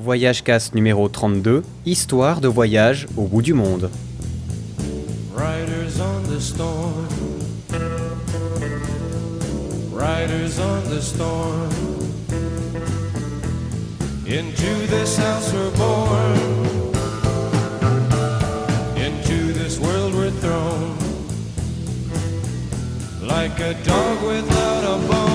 Voyage Cast numéro 32, Histoire de voyage au bout du monde. Riders on the storm. Riders on the storm. Into this house we're born. Into this world we're thrown. Like a dog without a bone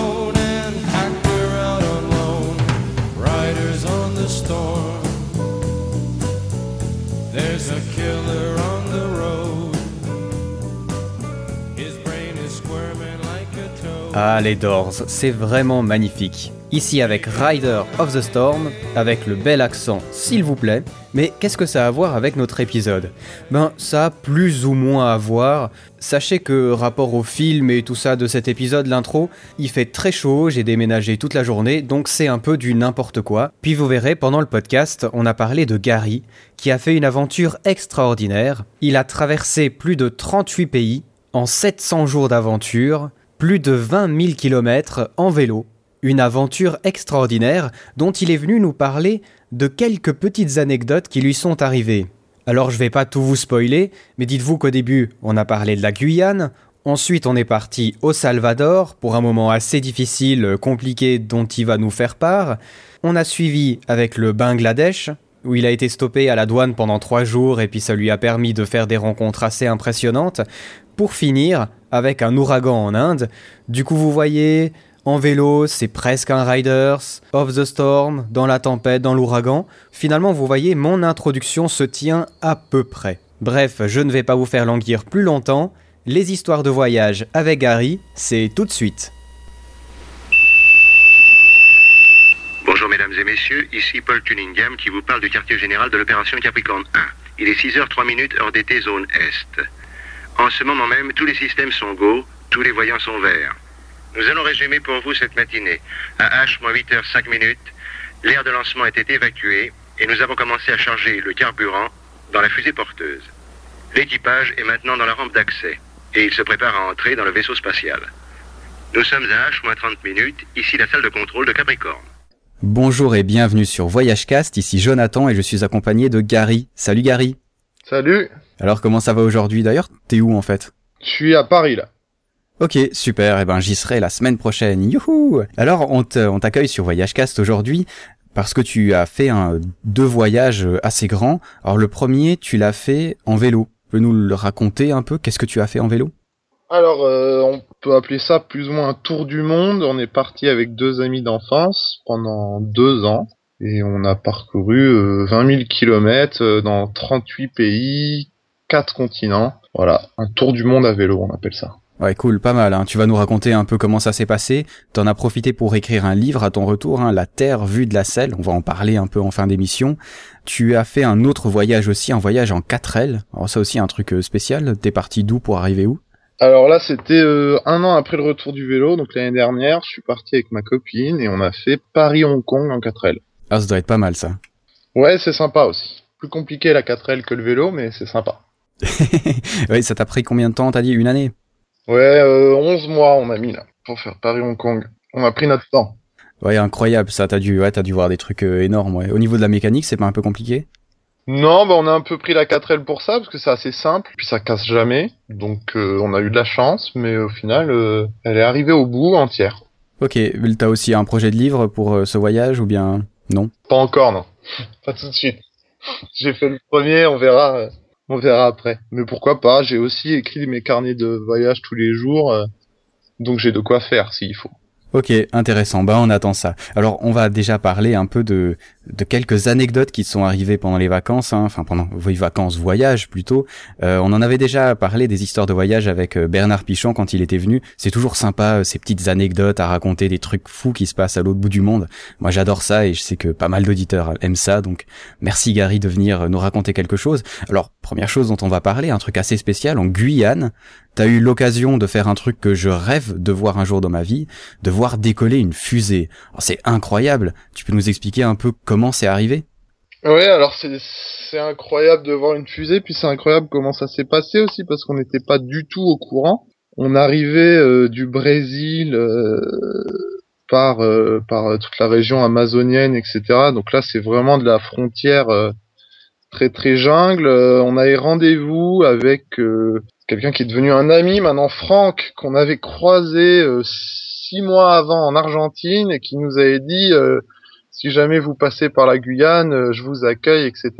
Ah les Doors, c'est vraiment magnifique. Ici avec Rider of the Storm, avec le bel accent s'il vous plaît. Mais qu'est-ce que ça a à voir avec notre épisode? Ben ça a plus ou moins à voir. Sachez que rapport au film et tout ça de cet épisode, l'intro, il fait très chaud, j'ai déménagé toute la journée, donc c'est un peu du n'importe quoi. Puis vous verrez, pendant le podcast, on a parlé de Gary, qui a fait une aventure extraordinaire. Il a traversé plus de 38 pays en 700 jours d'aventure, plus de 20 000 km en vélo. Une aventure extraordinaire dont il est venu nous parler de quelques petites anecdotes qui lui sont arrivées. Alors je vais pas tout vous spoiler, mais dites-vous qu'au début on a parlé de la Guyane, ensuite on est parti au Salvador pour un moment assez difficile, compliqué dont il va nous faire part, on a suivi avec le Bangladesh, où il a été stoppé à la douane pendant trois jours et puis ça lui a permis de faire des rencontres assez impressionnantes, pour finir avec un ouragan en Inde. Du coup vous voyez, en vélo, c'est presque un Riders, off the storm, dans la tempête, dans l'ouragan. Finalement, vous voyez, mon introduction se tient à peu près. Bref, je ne vais pas vous faire languir plus longtemps. Les histoires de voyage avec Gary, c'est tout de suite. Bonjour mesdames et messieurs, ici Paul Cunningham qui vous parle du quartier général de l'opération Capricorne 1. Il est 6h03 minutes heure d'été zone Est. En ce moment même, tous les systèmes sont go, tous les voyants sont verts. Nous allons résumer pour vous cette matinée. À H-8h05 minutes, l'air de lancement était évacué et nous avons commencé à charger le carburant dans la fusée porteuse. L'équipage est maintenant dans la rampe d'accès et il se prépare à entrer dans le vaisseau spatial. Nous sommes à H-30 minutes, ici la salle de contrôle de Capricorne. Bonjour et bienvenue sur Voyage Cast, ici Jonathan et je suis accompagné de Gary. Salut Gary. Salut, Alors comment ça va aujourd'hui D'ailleurs, t'es où en fait? Je suis à Paris là. Ok, super, et ben j'y serai la semaine prochaine. Youhou Alors on t'accueille sur VoyageCast aujourd'hui parce que tu as fait un, deux voyages assez grands. Alors le premier, tu l'as fait en vélo. Peux nous le raconter un peu? Qu'est-ce que tu as fait en vélo? Alors, euh, on peut appeler ça plus ou moins un tour du monde. On est parti avec deux amis d'enfance pendant deux ans et on a parcouru euh, 20 000 kilomètres dans 38 pays, quatre continents. Voilà, un tour du monde à vélo, on appelle ça. Ouais, cool, pas mal. Hein. Tu vas nous raconter un peu comment ça s'est passé. T'en as profité pour écrire un livre à ton retour, hein, La Terre vue de la selle. On va en parler un peu en fin d'émission. Tu as fait un autre voyage aussi, un voyage en 4L. Alors ça aussi un truc euh, spécial. T'es parti d'où pour arriver où? Alors là, c'était euh, un an après le retour du vélo, donc l'année dernière, je suis parti avec ma copine et on a fait Paris-Hong Kong en 4L. Ah, ça doit être pas mal ça. Ouais, c'est sympa aussi. Plus compliqué la 4L que le vélo, mais c'est sympa. ouais, ça t'a pris combien de temps T'as dit une année? Ouais, euh, 11 mois on a mis là pour faire Paris-Hong Kong. On a pris notre temps. Ouais, incroyable ça. T'as dû, ouais, t'as dû voir des trucs euh, énormes. Ouais. Au niveau de la mécanique, c'est pas un peu compliqué? Non, bah on a un peu pris la 4L pour ça parce que c'est assez simple, puis ça casse jamais. Donc euh, on a eu de la chance, mais au final, euh, elle est arrivée au bout entière. Ok, t'as aussi un projet de livre pour euh, ce voyage ou bien non? Pas encore, non. pas tout de suite. J'ai fait le premier, on verra, euh, on verra après. Mais pourquoi pas J'ai aussi écrit mes carnets de voyage tous les jours, euh, donc j'ai de quoi faire s'il faut. Ok, intéressant. Bah, on attend ça. Alors, on va déjà parler un peu de, quelques anecdotes qui sont arrivées pendant les vacances, hein. enfin pendant vos vacances, voyages plutôt. Euh, on en avait déjà parlé des histoires de voyage avec euh, Bernard Pichon quand il était venu. C'est toujours sympa euh, ces petites anecdotes à raconter des trucs fous qui se passent à l'autre bout du monde. Moi, j'adore ça et je sais que pas mal d'auditeurs aiment ça. Donc, merci Gary de venir nous raconter quelque chose. Alors, première chose dont on va parler, un truc assez spécial en Guyane. T'as eu l'occasion de faire un truc que je rêve de voir un jour dans ma vie, de voir décoller une fusée. Alors, C'est incroyable. Tu peux nous expliquer un peu comment c'est arrivé? Ouais, alors c'est incroyable de voir une fusée, puis c'est incroyable comment ça s'est passé aussi parce qu'on n'était pas du tout au courant. On arrivait euh, du Brésil euh, par euh, toute la région amazonienne, etc. Donc là, c'est vraiment de la frontière très très jungle. On avait rendez-vous avec quelqu'un qui est devenu un ami maintenant, Franck, qu'on avait croisé euh, six mois avant en Argentine et qui nous avait dit euh, si jamais vous passez par la Guyane, euh, je vous accueille, etc.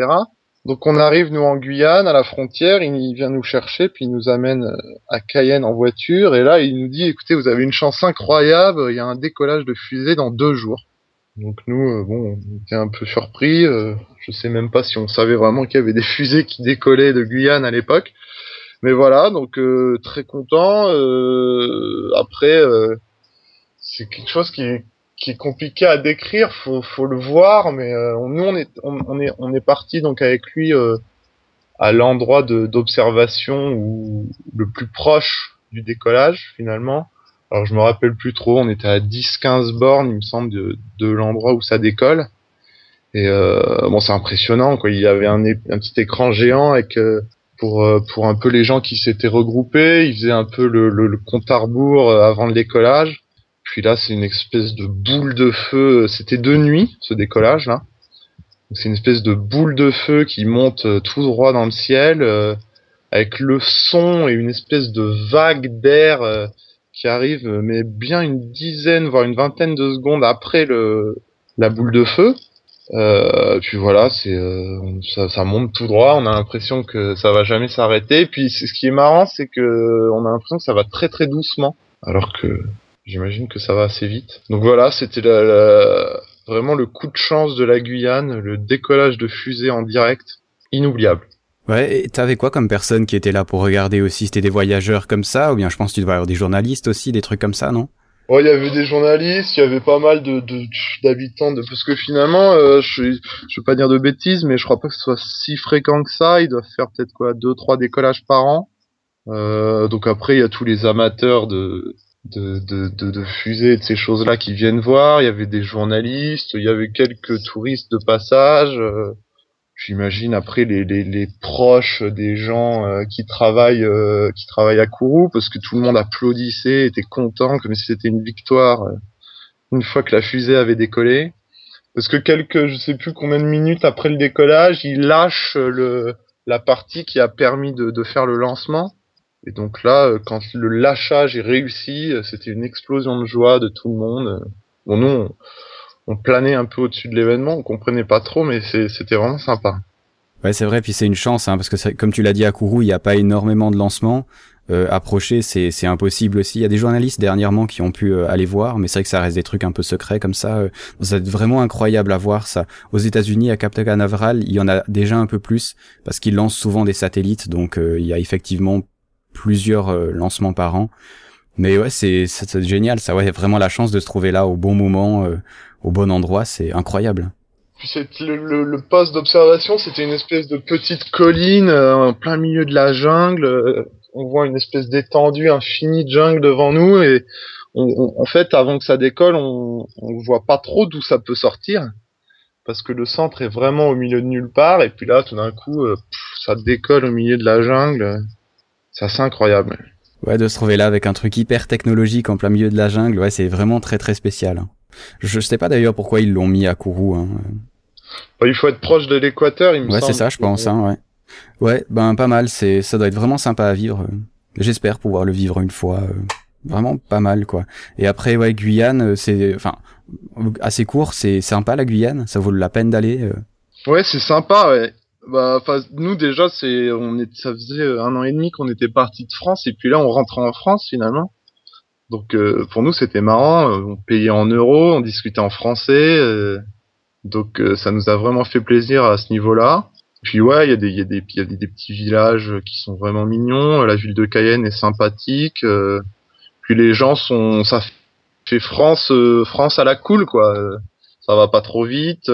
Donc on arrive nous en Guyane à la frontière, il vient nous chercher puis il nous amène à Cayenne en voiture et là il nous dit écoutez vous avez une chance incroyable, il y a un décollage de fusée dans deux jours. Donc nous bon on était un peu surpris, je sais même pas si on savait vraiment qu'il y avait des fusées qui décollaient de Guyane à l'époque. Mais voilà, donc euh, très content. Euh, après, euh, c'est quelque chose qui est, qui est compliqué à décrire. Faut, faut le voir, mais euh, nous on est, on, est, on est parti donc avec lui euh, à l'endroit d'observation le plus proche du décollage finalement. Alors je me rappelle plus trop. On était à 10-15 bornes, il me semble, de, de l'endroit où ça décolle. Et euh, bon, c'est impressionnant. Quoi. Il y avait un, un petit écran géant avec euh, pour euh, pour un peu les gens qui s'étaient regroupés. Ils faisaient un peu le, le, le compte à rebours euh, avant le décollage. Puis là, c'est une espèce de boule de feu. C'était de nuit, ce décollage là. C'est une espèce de boule de feu qui monte euh, tout droit dans le ciel, euh, avec le son et une espèce de vague d'air euh, qui arrive, mais bien une dizaine, voire une vingtaine de secondes après le la boule de feu. Euh, puis voilà, c'est euh, ça, ça monte tout droit. On a l'impression que ça va jamais s'arrêter. Puis ce qui est marrant, c'est que on a l'impression que ça va très très doucement, alors que j'imagine que ça va assez vite. Donc voilà, c'était la, la- vraiment le coup de chance de la Guyane, le décollage de fusée en direct, inoubliable. Ouais, et t'avais quoi comme personne qui était là pour regarder aussi? C'était des voyageurs comme ça Ou bien je pense que tu devais avoir des journalistes aussi, des trucs comme ça, non? Oh, il y avait des journalistes, il y avait pas mal de d'habitants de, parce que finalement, euh, je je veux pas dire de bêtises, mais je crois pas que ce soit si fréquent que ça. Ils doivent faire peut-être quoi deux trois décollages par an. Euh, donc après, il y a tous les amateurs de de de de, de fusées et de ces choses-là qui viennent voir. Il y avait des journalistes, il y avait quelques touristes de passage. euh, J'imagine après les, les, les proches des gens euh, qui travaillent euh, qui travaillent à Kourou parce que tout le monde applaudissait, était content comme si c'était une victoire euh, une fois que la fusée avait décollé. Parce que quelques je sais plus combien de minutes après le décollage, ils lâchent le la partie qui a permis de, de faire le lancement. Et donc là, euh, quand le lâchage est réussi, euh, c'était une explosion de joie de tout le monde. Bon, nous, on planait un peu au-dessus de l'événement, on comprenait pas trop, mais c'était vraiment sympa. Ouais, c'est vrai, puis c'est une chance, hein, parce que comme tu l'as dit à Kourou, il n'y a pas énormément de lancements. Euh, approcher, c'est impossible aussi. Il y a des journalistes dernièrement qui ont pu euh, aller voir, mais c'est vrai que ça reste des trucs un peu secrets comme ça. euh. ça vraiment incroyable à voir ça. Aux États-Unis, à Cap Canaveral, il y en a déjà un peu plus parce qu'ils lancent souvent des satellites, donc euh, il y a effectivement plusieurs euh, lancements par an. Mais ouais, c'est c'est c'est génial. Ça, ouais, vraiment la chance de se trouver là au bon moment, euh, au bon endroit, c'est incroyable. C'est le, le, poste d'observation, c'était une espèce de petite colline euh, en plein milieu de la jungle. euh, on voit une espèce d'étendue infinie de jungle devant nous et en fait, avant que ça décolle, on, on voit pas trop d'où ça peut sortir parce que le centre est vraiment au milieu de nulle part et puis là, tout d'un coup, ça décolle au milieu de la jungle. C'est assez incroyable. Ouais, de se trouver là avec un truc hyper technologique en plein milieu de la jungle, ouais, c'est vraiment très très spécial. hein. Je sais pas d'ailleurs pourquoi ils l'ont mis à Kourou. Hein. Bah, il faut être proche de l'équateur, il me Ouais, semble. c'est ça, je pense. Hein, ouais. Ouais, ben pas mal. C'est, ça doit être vraiment sympa à vivre. euh. J'espère pouvoir le vivre une fois. euh, Vraiment pas mal, quoi. Et après, ouais, Guyane, euh, c'est, enfin, assez court. C'est sympa la Guyane? Ça vaut la peine d'aller. Ouais, c'est sympa, ouais. Bah, nous déjà, c'est, on est, ça faisait euh, un an et demi qu'on était parti de France, et puis là, on rentrait en France finalement. Donc, euh, pour nous, c'était marrant. euh, On payait en euros, on discutait en français, euh, donc euh, ça nous a vraiment fait plaisir à ce niveau-là. Puis ouais, il y a des, il y a des, y a des, des petits villages qui sont vraiment mignons. La ville de Cayenne est sympathique. euh, puis les gens sont, ça fait France, France à la cool, quoi. Ça va pas trop vite.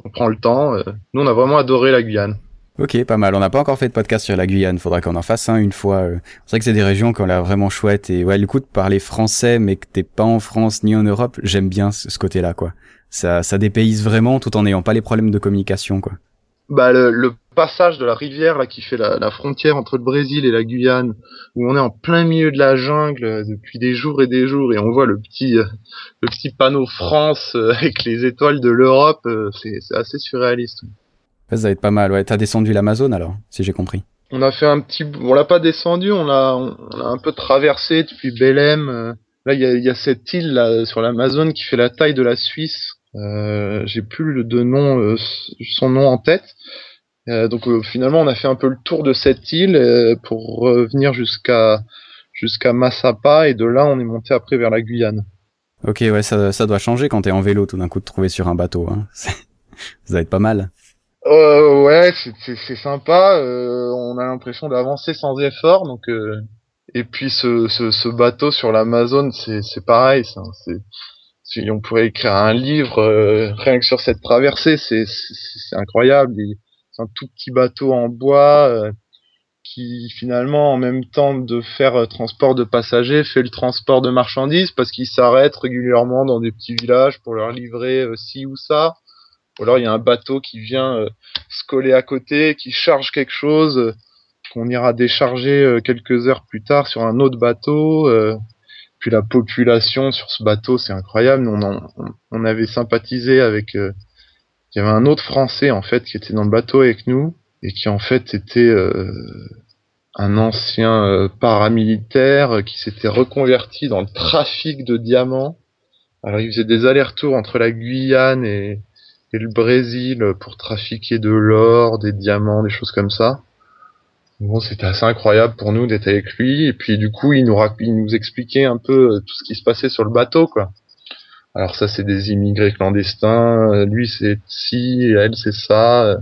Euh, on prend le temps. euh. Nous, on a vraiment adoré la Guyane. Ok, pas mal. On n'a pas encore fait de podcast sur la Guyane. Faudra qu'on en fasse un une fois. euh. C'est vrai que c'est des régions qui ont l'air vraiment chouettes. Et ouais, le coup de parler français, mais que t'es pas en France ni en Europe, j'aime bien ce, ce côté-là, quoi. Ça, ça dépayse vraiment tout en n'ayant pas les problèmes de communication, quoi. Bah, le, le passage de la rivière là qui fait la, la frontière entre le Brésil et la Guyane, où on est en plein milieu de la jungle euh, depuis des jours et des jours, et on voit le petit, euh, le petit panneau France euh, avec les étoiles de l'Europe, c'est assez surréaliste. Ça va être pas mal, ouais. T'as descendu l'Amazon alors, si j'ai compris. On a fait un petit, on l'a pas descendu, on l'a, on a un peu traversé depuis Belém. Là, il y a, il y a cette île là sur l'Amazone qui fait la taille de la Suisse. Euh, J'ai plus le de nom, euh, son nom en tête. Euh, donc euh, finalement, on a fait un peu le tour de cette île euh, pour revenir jusqu'à jusqu'à Massapa et de là, on est monté après vers la Guyane. Ok, ouais, ça, ça doit changer quand t'es en vélo tout d'un coup de trouver sur un bateau. Hein. Ça va être pas mal. Euh, ouais, c'est- c'est c'est sympa. euh, on a l'impression d'avancer sans effort. Donc, euh, et puis ce, ce, ce bateau sur l'Amazone, c'est c'est pareil. C'est si on pourrait écrire un livre euh, rien que sur cette traversée, c'est incroyable. C'est un tout petit bateau en bois euh, qui finalement, en même temps de faire euh, transport de passagers, fait le transport de marchandises parce qu'il s'arrête régulièrement dans des petits villages pour leur livrer ci ou ça. Ou alors il y a un bateau qui vient se coller à côté, qui charge quelque chose qu'on ira décharger quelques heures plus tard sur un autre bateau. Puis la population sur ce bateau, c'est incroyable. Nous, on, en- on- avait sympathisé avec. euh, il y avait un autre Français en fait qui était dans le bateau avec nous et qui en fait était euh, un ancien euh, paramilitaire qui s'était reconverti dans le trafic de diamants. Alors il faisait des allers-retours entre la Guyane et le Brésil pour trafiquer de l'or, des diamants, des choses comme ça. Bon, c'était assez incroyable pour nous d'être avec lui. Et puis du coup, il nous, il nous expliquait un peu euh, tout ce qui se passait sur le bateau, quoi. Alors ça, c'est des immigrés clandestins. euh, Lui, c'est ci, elle, c'est ça. euh.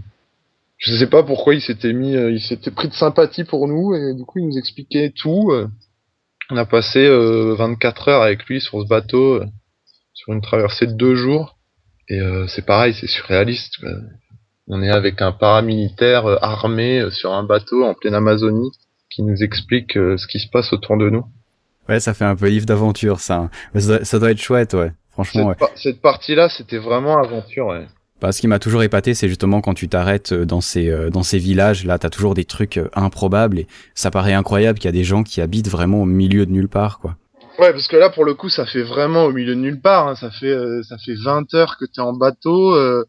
Je sais pas pourquoi il s'était mis, il s'était pris de sympathie pour nous et du coup, il nous expliquait tout. On a passé euh, 24 heures avec lui sur ce bateau, sur une traversée de deux jours. Et c'est pareil, c'est surréaliste. On est avec un paramilitaire euh, armé euh, sur un bateau en pleine Amazonie qui nous explique euh, ce qui se passe autour de nous. Ouais, ça fait un peu livre d'aventure, ça. hein. Ouais, Ça, doit- être chouette, ouais. Franchement, ouais. Cette, par- cette partie-là, c'était vraiment aventure. Ouais. Bah, ce qui m'a toujours épaté, c'est justement quand tu t'arrêtes dans ces dans ces villages, là, t'as toujours des trucs improbables et ça paraît incroyable qu'il y a des gens qui habitent vraiment au milieu de nulle part, quoi. Ouais, parce que là, pour le coup, ça fait vraiment au milieu de nulle part. hein. Ça fait euh, ça fait 20 heures que t'es en bateau. euh,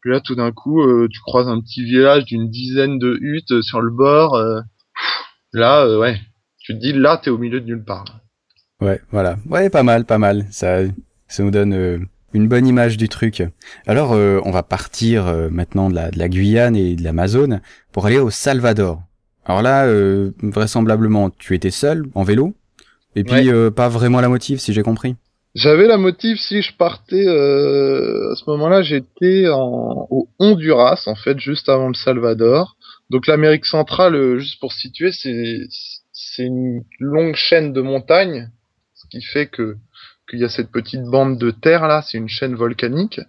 puis là, tout d'un coup, euh, tu croises un petit village d'une dizaine de huttes euh, sur le bord. euh, là, ouais, tu te dis là, t'es au milieu de nulle part. Ouais, voilà. Ouais, pas mal, pas mal. Ça, ça nous donne une bonne image du truc. Alors, euh, on va partir euh, maintenant de la, de la Guyane et de l'Amazone pour aller au Salvador. Alors là, euh, vraisemblablement, tu étais seul, en vélo, et puis euh, pas vraiment la motive, si j'ai compris. J'avais la motive si je partais euh, à ce moment-là, j'étais en au Honduras en fait, juste avant le Salvador. Donc l'Amérique centrale, euh, juste pour situer, c'est une longue chaîne de montagnes, ce qui fait que qu'il y a cette petite bande de terre là, c'est une chaîne volcanique.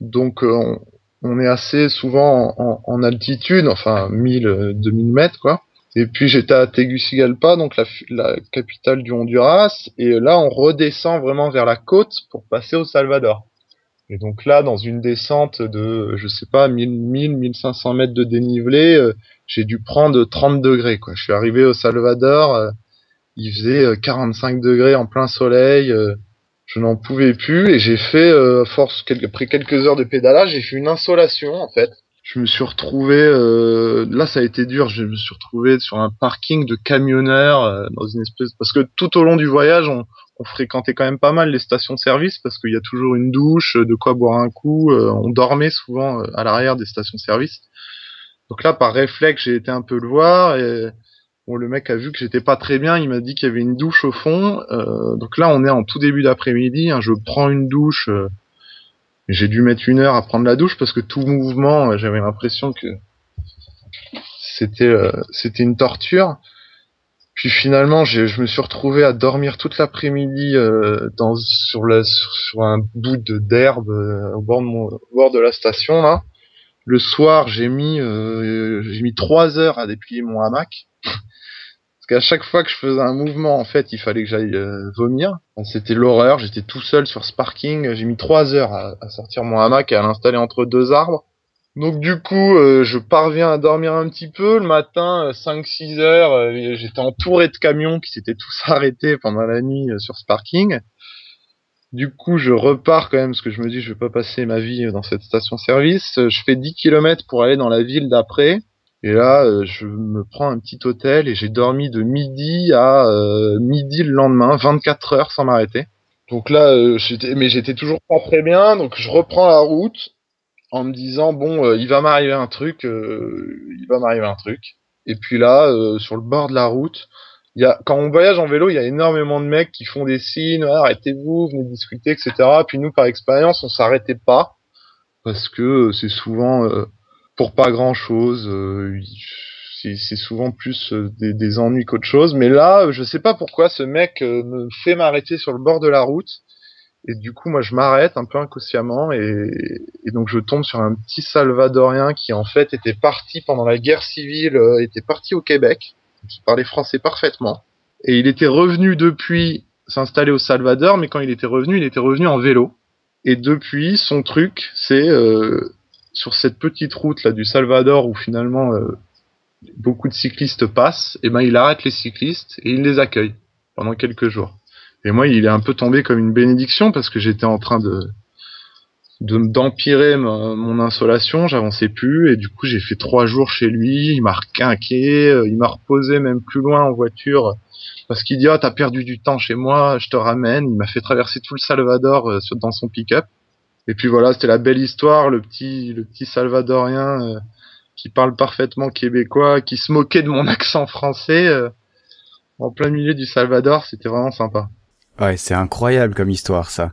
Donc euh, on, on est assez souvent en, en- en altitude, enfin 1000, euh, 2000 mètres quoi. Et puis j'étais à Tegucigalpa, donc la, capitale du Honduras, et là on redescend vraiment vers la côte pour passer au Salvador. Et donc là, dans une descente de, je sais pas, 1000, 1000, 1500 mètres de dénivelé, euh, j'ai dû prendre 30 degrés. Quoi. Je suis arrivé au Salvador, euh, il faisait euh, 45 degrés en plein soleil, euh, je n'en pouvais plus, et j'ai fait, euh, force, après quelques heures de pédalage, j'ai fait une insolation en fait je me suis retrouvé euh, là ça a été dur. Je me suis retrouvé sur un parking de camionneurs euh, dans une espèce parce que tout au long du voyage on, fréquentait quand même pas mal les stations service parce qu'il y a toujours une douche de quoi boire un coup euh, on dormait souvent à l'arrière des stations service. Donc là par réflexe j'ai été un peu le voir et bon le mec a vu que j'étais pas très bien. Il m'a dit qu'il y avait une douche au fond. Donc là on est en tout début d'après-midi hein, je prends une douche j'ai dû mettre une heure à prendre la douche parce que tout mouvement, euh, j'avais l'impression que c'était euh, c'était une torture. Puis finalement, je me suis retrouvé à dormir toute l'après-midi euh, dans sur la sur, un bout d'herbe euh, au bord de mon au bord de la station là. Le soir, j'ai mis euh, j'ai mis trois heures à déplier mon hamac. Qu'à chaque fois que je faisais un mouvement, en fait, il fallait que j'aille euh, vomir. C'était l'horreur. J'étais tout seul sur ce parking. J'ai mis trois heures à, sortir mon hamac et à l'installer entre deux arbres. Donc du coup, euh, je parviens à dormir un petit peu. Le matin, 5-6 heures, euh, j'étais entouré de camions qui s'étaient tous arrêtés pendant la nuit euh, sur ce parking. Du coup, je repars quand même parce que je me dis je vais pas passer ma vie dans cette station-service. Euh, Je fais 10 km pour aller dans la ville d'après. Et là, euh, je me prends un petit hôtel et j'ai dormi de midi à euh, midi le lendemain, 24 heures sans m'arrêter. Donc là, euh, j'étais, mais j'étais toujours pas très bien. Donc je reprends la route en me disant bon, euh, il va m'arriver un truc, euh, il va m'arriver un truc. Et puis là, euh, sur le bord de la route, il y a, quand on voyage en vélo, il y a énormément de mecs qui font des signes, Ouais, arrêtez-vous, venez discuter, etc. Puis nous, par expérience, on s'arrêtait pas parce que c'est souvent pour pas grand chose. c'est c'est souvent plus euh, des, des ennuis qu'autre chose. Mais là, euh, je sais pas pourquoi ce mec euh, me fait m'arrêter sur le bord de la route. Et du coup, moi, je m'arrête un peu inconsciemment et, et donc je tombe sur un petit Salvadorien qui en fait était parti pendant la guerre civile, euh, était parti au Québec, qui parlait français parfaitement. Et il était revenu depuis s'installer au Salvador, mais quand il était revenu, il était revenu en vélo. Et depuis, son truc, c'est euh, sur cette petite route là du Salvador où finalement euh, beaucoup de cyclistes passent, et ben il arrête les cyclistes et il les accueille pendant quelques jours. Et moi, il est un peu tombé comme une bénédiction parce que j'étais en train de de d'empirer mon insolation, j'avançais plus et du coup j'ai fait trois jours chez lui, il m'a requinqué, euh, il m'a reposé même plus loin en voiture parce qu'il dit ah t'as perdu du temps chez moi, je te ramène, il m'a fait traverser tout le Salvador euh, dans son pick-up et puis voilà c'était la belle histoire, le petit le petit Salvadorien euh, qui parle parfaitement québécois, qui se moquait de mon accent français euh, en plein milieu du Salvador, c'était vraiment sympa. Ouais, c'est incroyable comme histoire, ça.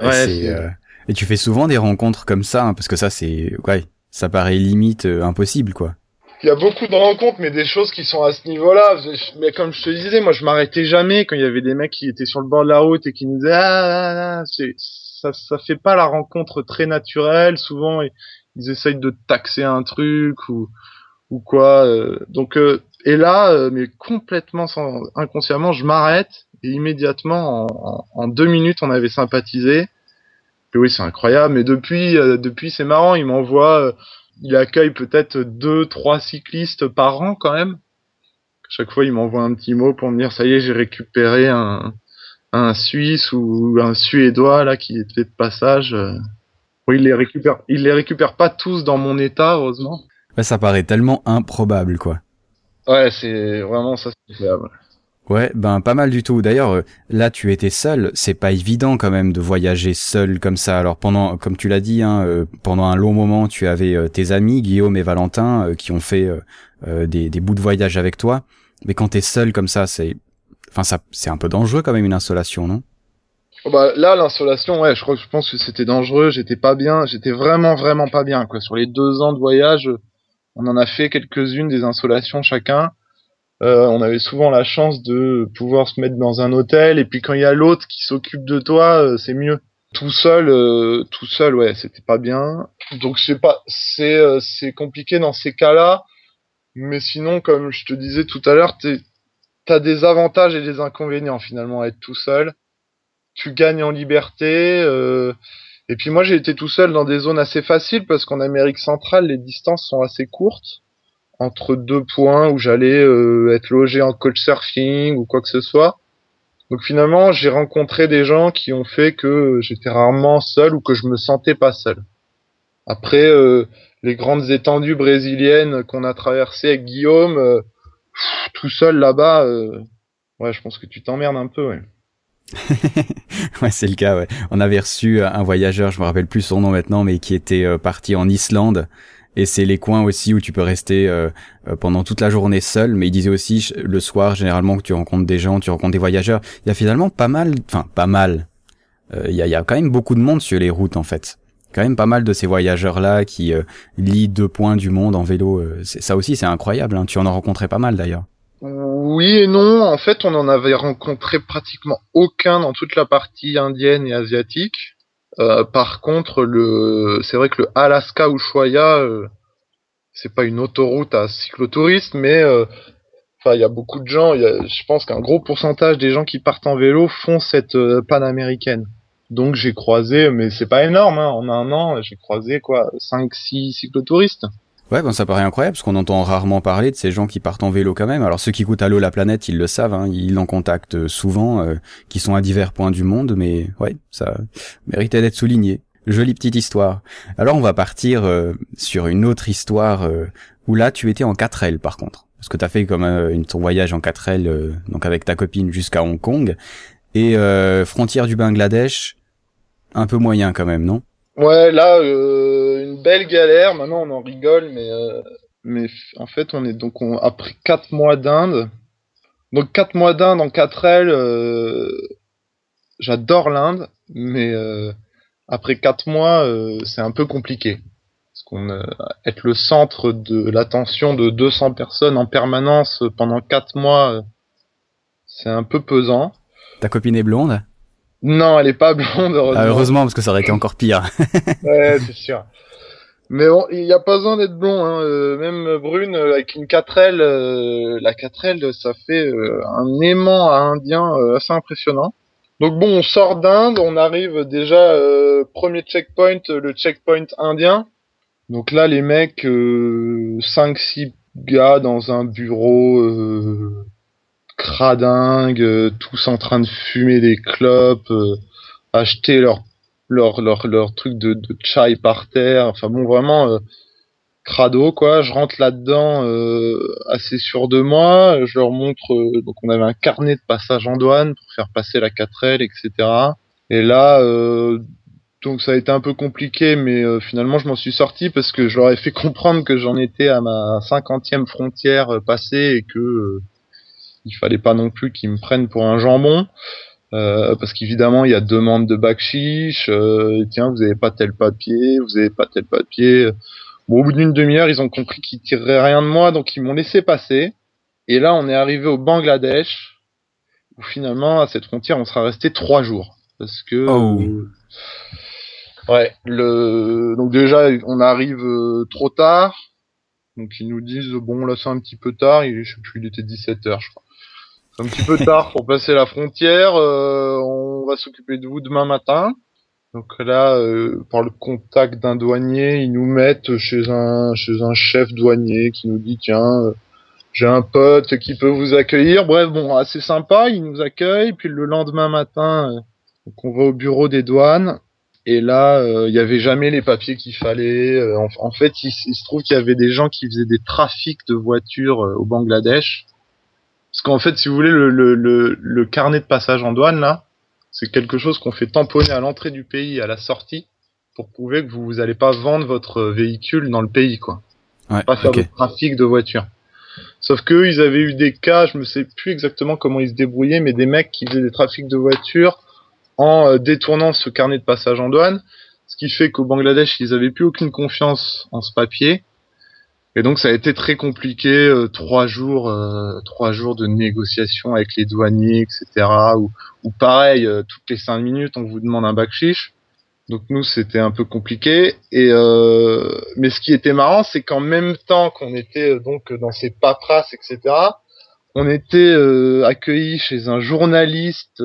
Ouais, C'est, c'est- euh, Et tu fais souvent des rencontres comme ça, hein, parce que ça, c'est, ouais, ça paraît limite euh, impossible, quoi. Il y a beaucoup de rencontres, mais des choses qui sont à ce niveau-là. Mais comme je te disais, moi, je m'arrêtais jamais quand il y avait des mecs qui étaient sur le bord de la route et qui nous disaient ah, ah, ah, c'est ça, ça fait pas la rencontre très naturelle. Souvent, ils, essayent de taxer un truc ou quoi. euh. Donc euh, et là, euh, mais complètement inconsciemment, je m'arrête et immédiatement, en, en, deux minutes, on avait sympathisé. Et oui, c'est incroyable. Mais depuis, depuis, c'est marrant. Il m'envoie. il accueille peut-être deux, trois cyclistes par an quand même. Chaque fois, il m'envoie un petit mot pour me dire ça y est, j'ai récupéré un, un Suisse ou un Suédois là qui était de passage. euh. Oui, il les récupère. Il les récupère pas tous dans mon état, heureusement. Ouais, ça paraît tellement improbable, quoi. Ouais, c'est vraiment ça, c'est incroyable. Ouais, ben pas mal du tout. D'ailleurs, euh, là tu étais seul, c'est pas évident quand même de voyager seul comme ça. Alors pendant, comme tu l'as dit, hein, euh, pendant un long moment, tu avais tes amis Guillaume et Valentin qui ont fait des, des bouts de voyage avec toi. Mais quand t'es seul comme ça, c'est, enfin ça, c'est un peu dangereux quand même une insolation, non? Oh, Bah, là, l'insolation, ouais, je pense que c'était dangereux. J'étais pas bien. J'étais vraiment, vraiment pas bien. Sur les deux ans de voyage, on en a fait quelques-unes des insolations chacun. Euh, on avait souvent la chance de pouvoir se mettre dans un hôtel. Et puis quand il y a l'autre qui s'occupe de toi, euh, c'est mieux. Tout seul, euh, tout seul, ouais, c'était pas bien. Donc sais pas, c'est euh, c'est compliqué dans ces cas-là. Mais sinon, comme je te disais tout à l'heure, t'as des avantages et des inconvénients finalement à être tout seul tu gagnes en liberté. euh, et puis moi, j'ai été tout seul dans des zones assez faciles parce qu'en Amérique centrale, les distances sont assez courtes entre deux points où j'allais euh, être logé en couchsurfing ou quoi que ce soit. Donc finalement, j'ai rencontré des gens qui ont fait que j'étais rarement seul ou que je me sentais pas seul. Après, euh, les grandes étendues brésiliennes qu'on a traversées avec Guillaume, euh, tout seul là-bas, euh, ouais, je pense que tu t'emmerdes un peu, ouais. Ouais, c'est le cas. Ouais. On avait reçu un voyageur, je me rappelle plus son nom maintenant, mais qui était euh, parti en Islande. Et c'est les coins aussi où tu peux rester euh, euh, pendant toute la journée seul. Mais il disait aussi le soir, généralement, que tu rencontres des gens, tu rencontres des voyageurs. Il y a finalement pas mal, enfin pas mal. Euh, y, a, il y a quand même beaucoup de monde sur les routes en fait. Quand même pas mal de ces voyageurs là qui euh, lient deux points du monde en vélo. euh, ça aussi, c'est incroyable. Hein. Tu en as rencontré pas mal d'ailleurs. Oui et non. En fait, on en avait rencontré pratiquement aucun dans toute la partie indienne et asiatique. Euh, par contre, c'est vrai que le Alaska Ushuaia, euh, c'est pas une autoroute à cyclotouristes, mais euh, il y a beaucoup de gens. je pense qu'un gros pourcentage des gens qui partent en vélo font cette euh, panaméricaine. Donc j'ai croisé, mais c'est pas énorme, hein, en un an, j'ai croisé quoi, 5-6 cyclotouristes. Ouais, ben ça paraît incroyable parce qu'on entend rarement parler de ces gens qui partent en vélo quand même. Alors ceux qui goûtent à l'eau la planète, ils le savent, hein, ils en contactent souvent, euh, qui sont à divers points du monde, mais ouais, ça méritait d'être souligné. Jolie petite histoire. Alors on va partir euh, sur une autre histoire euh, où là tu étais en 4L par contre. Parce que t'as fait comme euh, une, ton voyage en 4L, euh, donc avec ta copine jusqu'à Hong Kong. Et euh, frontière du Bangladesh, un peu moyen quand même, non? Ouais, là, euh, une belle galère. Maintenant, on en rigole, mais euh, en fait, on est donc on, après quatre mois d'Inde. Donc quatre mois d'Inde en 4L, euh, j'adore l'Inde, mais après quatre mois, c'est un peu compliqué. Parce qu'on le centre de l'attention de 200 personnes en permanence pendant quatre mois, c'est un peu pesant. Ta copine est blonde Non, elle est pas blonde, heureusement. Ah, Heureusement, parce que ça aurait été encore pire. Ouais, c'est sûr. Mais bon, il n'y a pas besoin d'être blond, hein. euh, même brune euh, avec une 4L, euh, la 4L, ça fait euh, un aimant à indien assez impressionnant. Donc bon, on sort d'Inde, on arrive déjà premier checkpoint, le checkpoint indien. Donc là, les mecs, euh, 5-6 gars dans un bureau euh, cradingue, euh, tous en train de fumer des clopes, euh, acheter leur leur leur leur truc de, de chai par terre. Enfin bon vraiment euh, crado quoi. Je rentre là dedans assez sûr de moi. Je leur montre euh, donc on avait un carnet de passage en douane pour faire passer la 4L etc et là donc ça a été un peu compliqué mais finalement je m'en suis sorti parce que je leur ai fait comprendre que j'en étais à ma cinquantième frontière passée et que il fallait pas non plus qu'ils me prennent pour un jambon euh, parce qu'évidemment, il y a demande de backchiche. Euh, tiens, vous avez pas tel papier, vous avez pas tel papier. Bon, au bout d'une demi-heure, ils ont compris qu'ils tireraient rien de moi, donc ils m'ont laissé passer. Et là, on est arrivé au Bangladesh, où finalement, à cette frontière, on sera resté trois jours, parce que Oh. euh, ouais, le donc déjà, on arrive euh, trop tard. Donc ils nous disent bon là c'est un petit peu tard, il, je sais plus, il était 17 h je crois. Un petit peu tard pour passer la frontière. euh, on va s'occuper de vous demain matin. Donc là, euh, par le contact d'un douanier, ils nous mettent chez un chez un chef douanier qui nous dit tiens, euh, j'ai un pote qui peut vous accueillir. Bref, bon, assez sympa, il nous accueille. Puis le lendemain matin, euh, on va au bureau des douanes. Et là, euh, il y avait jamais les papiers qu'il fallait. En, fait, il, il se trouve qu'il y avait des gens qui faisaient des trafics de voitures au Bangladesh. Parce qu'en fait, si vous voulez, le, le, le, le carnet de passage en douane, là, c'est quelque chose qu'on fait tamponner à l'entrée du pays et à la sortie pour prouver que vous n'allez pas vendre votre véhicule dans le pays, quoi. Ouais, Pas faire de trafic de voitures. Sauf que eux, ils avaient eu des cas, je me sais plus exactement comment ils se débrouillaient, mais des mecs qui faisaient des trafics de voitures en euh, détournant ce carnet de passage en douane, ce qui fait qu'au Bangladesh, ils avaient plus aucune confiance en ce papier. Et donc ça a été très compliqué, euh, trois jours, euh, trois jours de négociations avec les douaniers, etc. Ou, ou pareil, euh, toutes les cinq minutes, on vous demande un bac chiche. Donc nous, c'était un peu compliqué. Et euh, mais ce qui était marrant, c'est qu'en même temps qu'on était euh, donc dans ces paperasses, etc. On était euh, accueillis chez un journaliste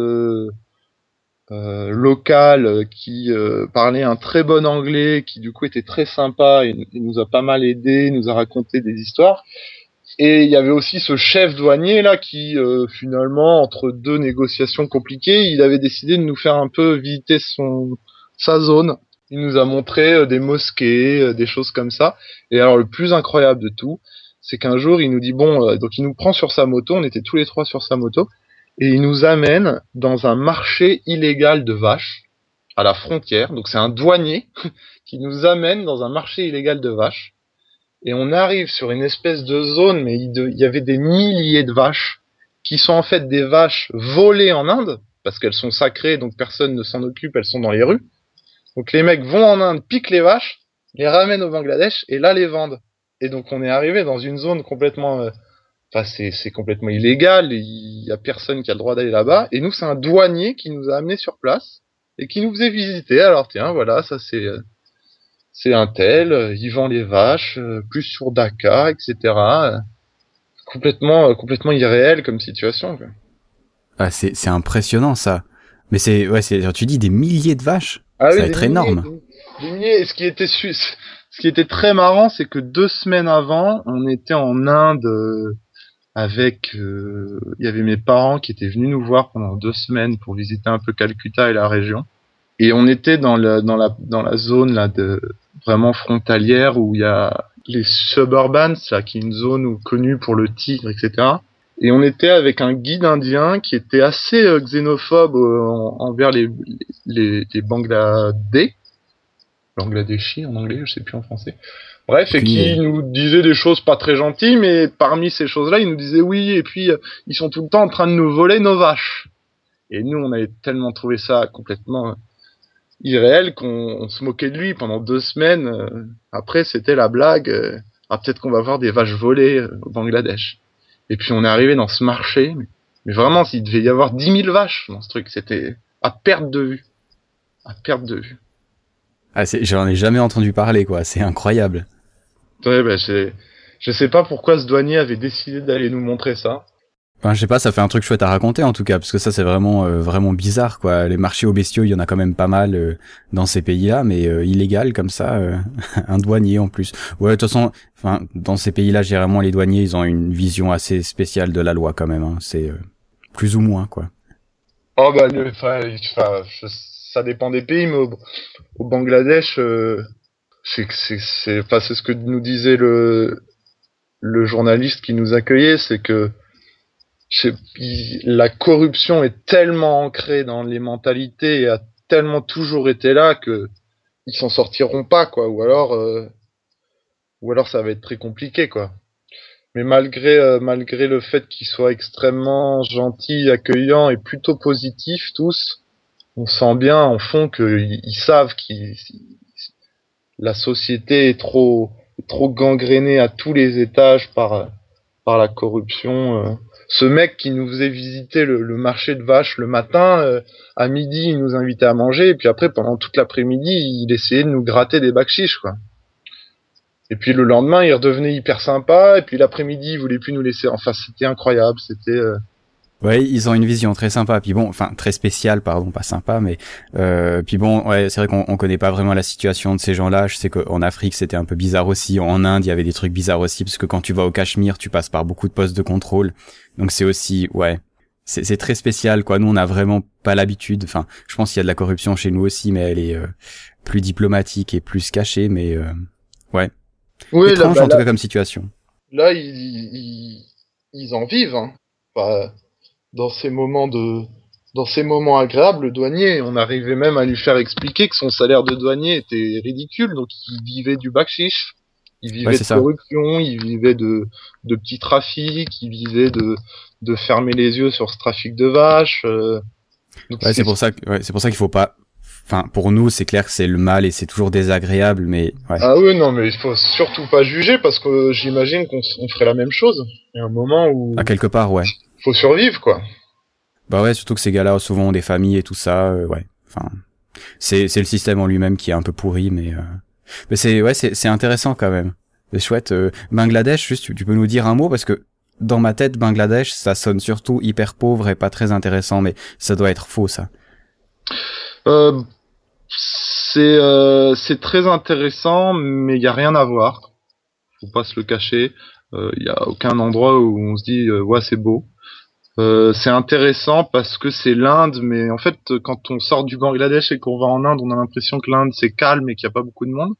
euh, local euh, qui euh, parlait un très bon anglais, qui du coup était très sympa, il nous a pas mal aidé, nous a raconté des histoires. Et il y avait aussi ce chef douanier là qui euh, finalement entre deux négociations compliquées, il avait décidé de nous faire un peu visiter son sa zone. Il nous a montré euh, des mosquées, des choses comme ça. Et alors le plus incroyable de tout, c'est qu'un jour il nous dit bon, donc il nous prend sur sa moto, on était tous les trois sur sa moto, et il nous amène dans un marché illégal de vaches à la frontière. Donc c'est un douanier qui nous amène dans un marché illégal de vaches. Et on arrive sur une espèce de zone, mais il, y avait des milliers de vaches qui sont en fait des vaches volées en Inde parce qu'elles sont sacrées, donc personne ne s'en occupe, elles sont dans les rues. Donc les mecs vont en Inde, piquent les vaches, les ramènent au Bangladesh et là les vendent. Et donc on est arrivé dans une zone complètement, euh, enfin c'est complètement illégal, il y a personne qui a le droit d'aller là-bas. Et nous c'est un douanier qui nous a amenés sur place et qui nous faisait visiter. Alors tiens voilà ça c'est euh, c'est un tel, euh, il vend les vaches, euh, plus sur Dakar, etc. Complètement, complètement irréel comme situation. quoi. Ah, c'est c'est impressionnant ça. Mais c'est, ouais, c'est, tu dis des milliers de vaches. Ah Ça oui, va être milliers, énorme. Des, des milliers. Et ce qui était ce qui était très marrant, c'est que deux semaines avant, on était en Inde avec, euh, il y avait mes parents qui étaient venus nous voir pendant deux semaines pour visiter un peu Calcutta et la région. Et on était dans la dans la dans la zone là de vraiment frontalière où il y a les suburbans là, qui est une zone connue pour le tigre, etc. Et on était avec un guide indien qui était assez euh, xénophobe euh, en- envers les, les, les. Bangladeshi en anglais, je sais plus en français. Bref, et qui nous disait des choses pas très gentilles, mais parmi ces choses-là, il nous disait oui, et puis euh, ils sont tout le temps en train de nous voler nos vaches. Et nous, on avait tellement trouvé ça complètement euh, irréel qu'on on se moquait de lui pendant deux semaines. euh, après, c'était la blague. ah, peut-être qu'on va voir des vaches volées au Bangladesh. Et puis on est arrivé dans ce marché, mais, mais vraiment, il devait y avoir 10 000 vaches dans ce truc. C'était à perte de vue. À perte de vue. Ah, c'est, j'en ai jamais entendu parler, quoi. C'est incroyable. Ouais, bah, c'est- je sais pas pourquoi ce douanier avait décidé d'aller nous montrer ça. Enfin, je sais pas, ça fait un truc chouette à raconter en tout cas, parce que ça c'est vraiment euh, vraiment bizarre quoi. Les marchés aux bestiaux, il y en a quand même pas mal euh, dans ces pays-là, mais euh, illégal comme ça, euh, un douanier en plus. Ouais, de toute façon, enfin dans ces pays-là, généralement les douaniers, ils ont une vision assez spéciale de la loi quand même. Hein. C'est euh, plus ou moins quoi. Oh bah, enfin, je- ça dépend des pays, mais au, Bangladesh, euh, c'est ce que nous disait le journaliste qui nous accueillait, c'est que la corruption est tellement ancrée dans les mentalités et a tellement toujours été là que ils s'en sortiront pas quoi, ou alors euh, ou alors ça va être très compliqué quoi. Mais malgré euh, malgré le fait qu'ils soient extrêmement gentils, accueillants et plutôt positifs tous, on sent bien en fond qu'ils ils savent qu'ils la société est trop trop gangrénée à tous les étages par euh, par la corruption. euh. Ce mec qui nous faisait visiter le, marché de vaches le matin, euh, à midi, il nous invitait à manger, et puis après, pendant toute l'après-midi, il essayait de nous gratter des bakchiches, quoi. Et puis le lendemain, il redevenait hyper sympa, et puis l'après-midi, il voulait plus nous laisser. Enfin, c'était incroyable, c'était. Ouais, ils ont une vision très sympa, puis bon, enfin très spéciale, pardon, pas sympa, mais euh, puis bon, ouais, c'est vrai qu'on on connaît pas vraiment la situation de ces gens-là. Je sais qu'en Afrique c'était un peu bizarre aussi, en Inde il y avait des trucs bizarres aussi, parce que quand tu vas au Cachemire, tu passes par beaucoup de postes de contrôle, donc c'est aussi, ouais, c'est c'est très spécial quoi. Nous on a vraiment pas l'habitude. Enfin, je pense qu'il y a de la corruption chez nous aussi, mais elle est euh, plus diplomatique et plus cachée, mais euh, ouais, Oui, là, étrange bah, en tout là- cas comme situation. là, ils, ils, ils en vivent. Hein. Enfin, dans ces moments de, dans ces moments agréables, le douanier, on arrivait même à lui faire expliquer que son salaire de douanier était ridicule, donc il vivait du bakchiche, il vivait Ouais, de c'est ça. corruption, il vivait de, de petits trafics, il vivait de, de fermer les yeux sur ce trafic de vaches. euh. Donc Ouais, c'est pour ça que, ouais, c'est pour ça qu'il faut pas. Enfin, pour nous, c'est clair que c'est le mal et c'est toujours désagréable, mais ouais. Ah oui, non, mais il faut surtout pas juger parce que j'imagine qu'on ferait la même chose. Il y a un moment où À quelque part, ouais. Faut survivre, quoi. Bah ouais, surtout que ces gars-là souvent ont des familles et tout ça, euh, ouais. Enfin, c'est c'est le système en lui-même qui est un peu pourri, mais euh, mais c'est ouais, c'est c'est intéressant quand même. C'est chouette. euh, Bangladesh, juste, tu, tu peux nous dire un mot parce que dans ma tête, Bangladesh, ça sonne surtout hyper pauvre et pas très intéressant, mais ça doit être faux, ça. Euh, c'est euh, c'est très intéressant, mais il y a rien à voir. Faut pas se le cacher. Il y a aucun endroit où on se dit euh, ouais c'est beau. Euh, c'est intéressant parce que c'est l'Inde, mais en fait quand on sort du Bangladesh et qu'on va en Inde, on a l'impression que l'Inde c'est calme et qu'il n'y a pas beaucoup de monde.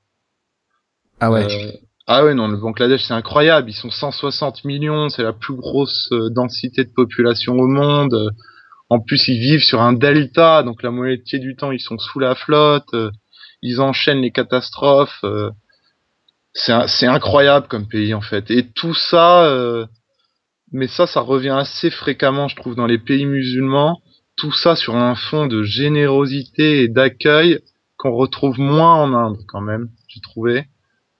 Ah ouais. Euh, ah ouais, non, le Bangladesh, c'est incroyable. Ils sont 160 millions, c'est la plus grosse euh, densité de population au monde. En plus, ils vivent sur un delta, donc la moitié du temps, ils sont sous la flotte. Ils enchaînent les catastrophes. C'est incroyable comme pays, en fait. Et tout ça, euh, mais ça, ça revient assez fréquemment, je trouve, dans les pays musulmans. Tout ça sur un fond de générosité et d'accueil qu'on retrouve moins en Inde, quand même, j'ai trouvé.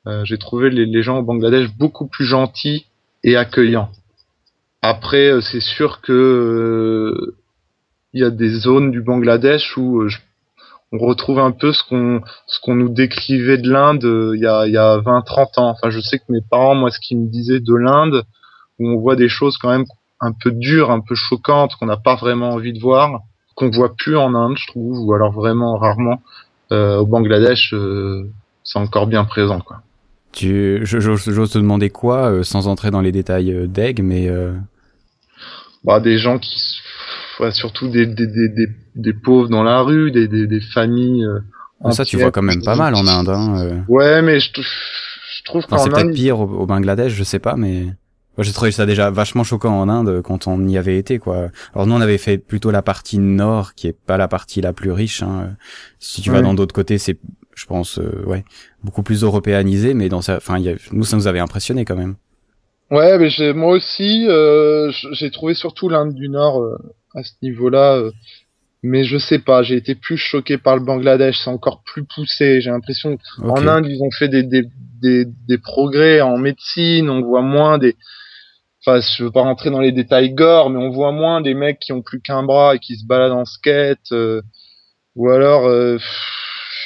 Euh, j'ai trouvé les, gens au Bangladesh beaucoup plus gentils et accueillants. Après, euh, c'est sûr que euh, il y a des zones du Bangladesh où euh, je- on retrouve un peu ce qu'on ce qu'on nous décrivait de l'Inde euh, il y a y a 20 30 ans. Enfin, je sais que mes parents moi ce qu'ils me disaient de l'Inde où on voit des choses quand même un peu dures, un peu choquantes qu'on n'a pas vraiment envie de voir, qu'on voit plus en Inde, je trouve, ou alors vraiment rarement. Euh, au Bangladesh, euh, c'est encore bien présent, quoi. Tu, j'ose te demander quoi, euh, sans entrer dans les détails d'Egg, mais Bah, des gens qui, ouais, surtout des, des, des, des, des pauvres dans la rue, des, des, des familles. ça tu vois quand même pas mal en Inde. Hein. Ouais, mais je, je trouve Enfin, qu'en c'est peut-être pire au, au Bangladesh, je sais pas, mais j'ai trouvé ça déjà vachement choquant en Inde quand on y avait été quoi. Alors nous on avait fait plutôt la partie nord, qui est pas la partie la plus riche. Hein. Si tu vas dans d'autres côtés, c'est, je pense, euh, ouais, beaucoup plus européanisé, mais dans ça, enfin, nous ça nous avait impressionné quand même. Ouais, mais j'ai, moi aussi, euh, j'ai trouvé surtout l'Inde du Nord euh, à ce niveau-là. mais je sais pas, j'ai été plus choqué par le Bangladesh, c'est encore plus poussé. J'ai l'impression qu'en Inde, ils ont fait des, des, des, des progrès en médecine, on voit moins des... Enfin, je veux pas rentrer dans les détails gore, mais on voit moins des mecs qui ont plus qu'un bras et qui se baladent en skate. euh, ou alors euh, pff,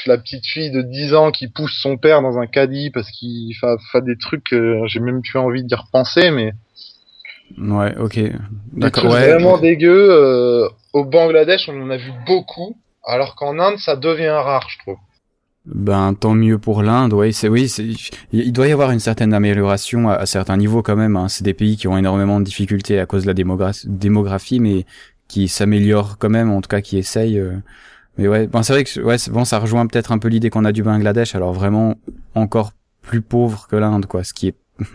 la petite fille de 10 ans qui pousse son père dans un caddie parce qu'il fait, des trucs que j'ai même plus envie d'y repenser, mais Ouais, ok, d'accord. Ouais. vraiment dégueux. euh, au Bangladesh, on en a vu beaucoup, alors qu'en Inde, ça devient rare, je trouve. Ben tant mieux pour l'Inde, ouais, c'est oui, il doit y avoir une certaine amélioration à, certains niveaux quand même. Hein. C'est des pays qui ont énormément de difficultés à cause de la démogra- démographie, mais qui s'améliorent quand même, en tout cas qui essayent. euh. Mais ouais, bon c'est vrai que ouais, bon ça rejoint peut-être un peu l'idée qu'on a du Bangladesh, alors vraiment encore plus pauvre que l'Inde, quoi. Ce qui est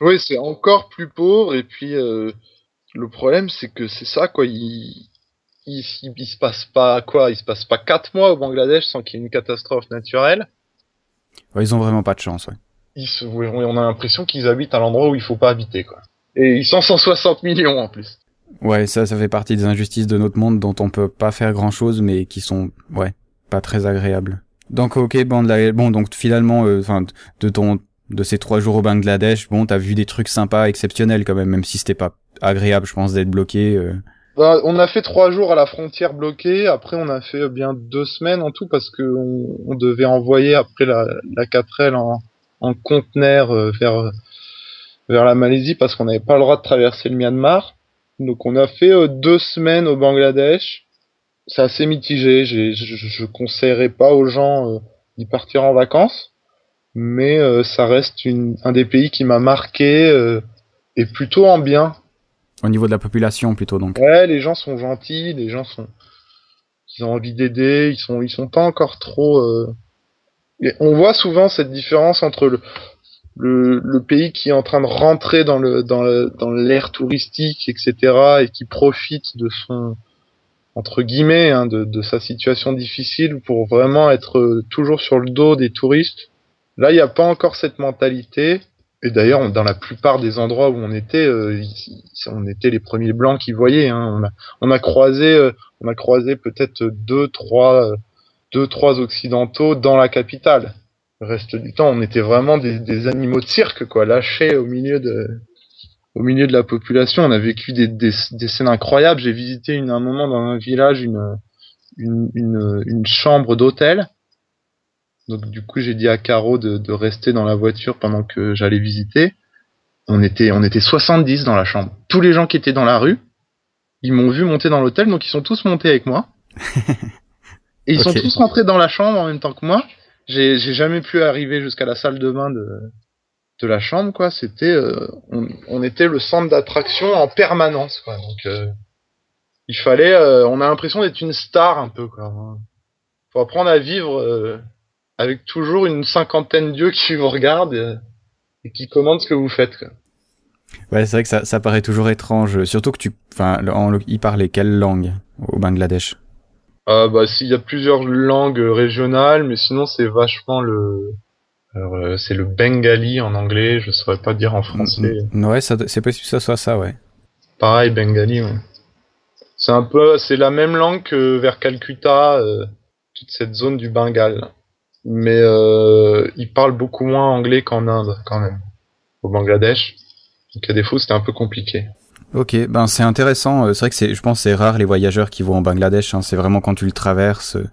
Oui, c'est encore plus pauvre, et puis euh, le problème, c'est que c'est ça, quoi. Il, il, il, il se passe pas quoi Il se passe pas quatre mois au Bangladesh sans qu'il y ait une catastrophe naturelle. ouais, ils ont vraiment pas de chance, ouais. Ils se, on a l'impression qu'ils habitent à l'endroit où il faut pas habiter, quoi. Et ils sont 160 millions en plus. Ouais, ça, ça fait partie des injustices de notre monde dont on peut pas faire grand chose, mais qui sont, ouais, pas très agréables. Donc, ok, bon, la- bon, donc finalement, euh, enfin, de ton, de ces trois jours au Bangladesh, bon, t'as vu des trucs sympas, exceptionnels quand même, même si c'était pas agréable, je pense, d'être bloqué. euh. Bah, on a fait trois jours à la frontière bloquée. Après, on a fait euh, bien deux semaines en tout parce que on, devait envoyer après la, la 4L en, en conteneur euh, vers vers la Malaisie parce qu'on n'avait pas le droit de traverser le Myanmar. Donc, on a fait euh, deux semaines au Bangladesh. C'est assez mitigé. Je, je, conseillerais pas aux gens euh, d'y partir en vacances, mais euh, ça reste une, un des pays qui m'a marqué euh, et plutôt en bien. Au niveau de la population, plutôt, donc. Ouais, les gens sont gentils, les gens sont, ils ont envie d'aider, ils sont, ils sont pas encore trop. euh, on voit souvent cette différence entre le, le, le pays qui est en train de rentrer dans le, dans le, dans l'ère touristique, etc., et qui profite de son, entre guillemets, hein, de, de sa situation difficile pour vraiment être euh, toujours sur le dos des touristes. Là, il n'y a pas encore cette mentalité. Et d'ailleurs, dans la plupart des endroits où on était, euh, on était les premiers blancs qui voyaient. Hein. On, a, on a croisé, euh, on a croisé peut-être deux, trois, euh, deux, trois occidentaux dans la capitale. Le reste du temps, on était vraiment des, des animaux de cirque, quoi, lâchés au milieu de, au milieu de la population. On a vécu des, des, des scènes incroyables. J'ai visité une, un moment dans un village une, une, une chambre d'hôtel. Donc du coup, j'ai dit à Caro de, de rester dans la voiture pendant que j'allais visiter. On était, on était 70 dans la chambre. Tous les gens qui étaient dans la rue, ils m'ont vu monter dans l'hôtel, donc ils sont tous montés avec moi. Et ils sont tous rentrés dans la chambre en même temps que moi. J'ai j'ai jamais pu arriver jusqu'à la salle de bain de, de la chambre, quoi. C'était, euh, on, on était le centre d'attraction en permanence, quoi. Donc, euh, il fallait, euh, on a l'impression d'être une star un peu, quoi. Faut apprendre à vivre euh, avec toujours une cinquantaine d'yeux qui vous regardent et qui commandent ce que vous faites, quoi. Ouais, c'est vrai que ça, ça paraît toujours étrange, surtout que tu, enfin, ils parlaient quelle langue au Bangladesh? Euh, bah, s'il y a plusieurs langues régionales, mais sinon c'est vachement le, alors, euh, c'est le bengali en anglais. Je saurais pas dire en français. Ouais, c'est possible que ça soit ça, ouais. Pareil, bengali. Ouais. C'est un peu, c'est la même langue que vers Calcutta, euh, toute cette zone du Bengale. Mais euh, ils parlent beaucoup moins anglais qu'en Inde, quand même, au Bangladesh. Donc à défaut, c'était un peu compliqué. Ok, ben c'est intéressant. euh, C'est vrai que c'est, je pense, c'est rare les voyageurs qui vont au Bangladesh. hein. C'est vraiment quand tu le traverses. euh,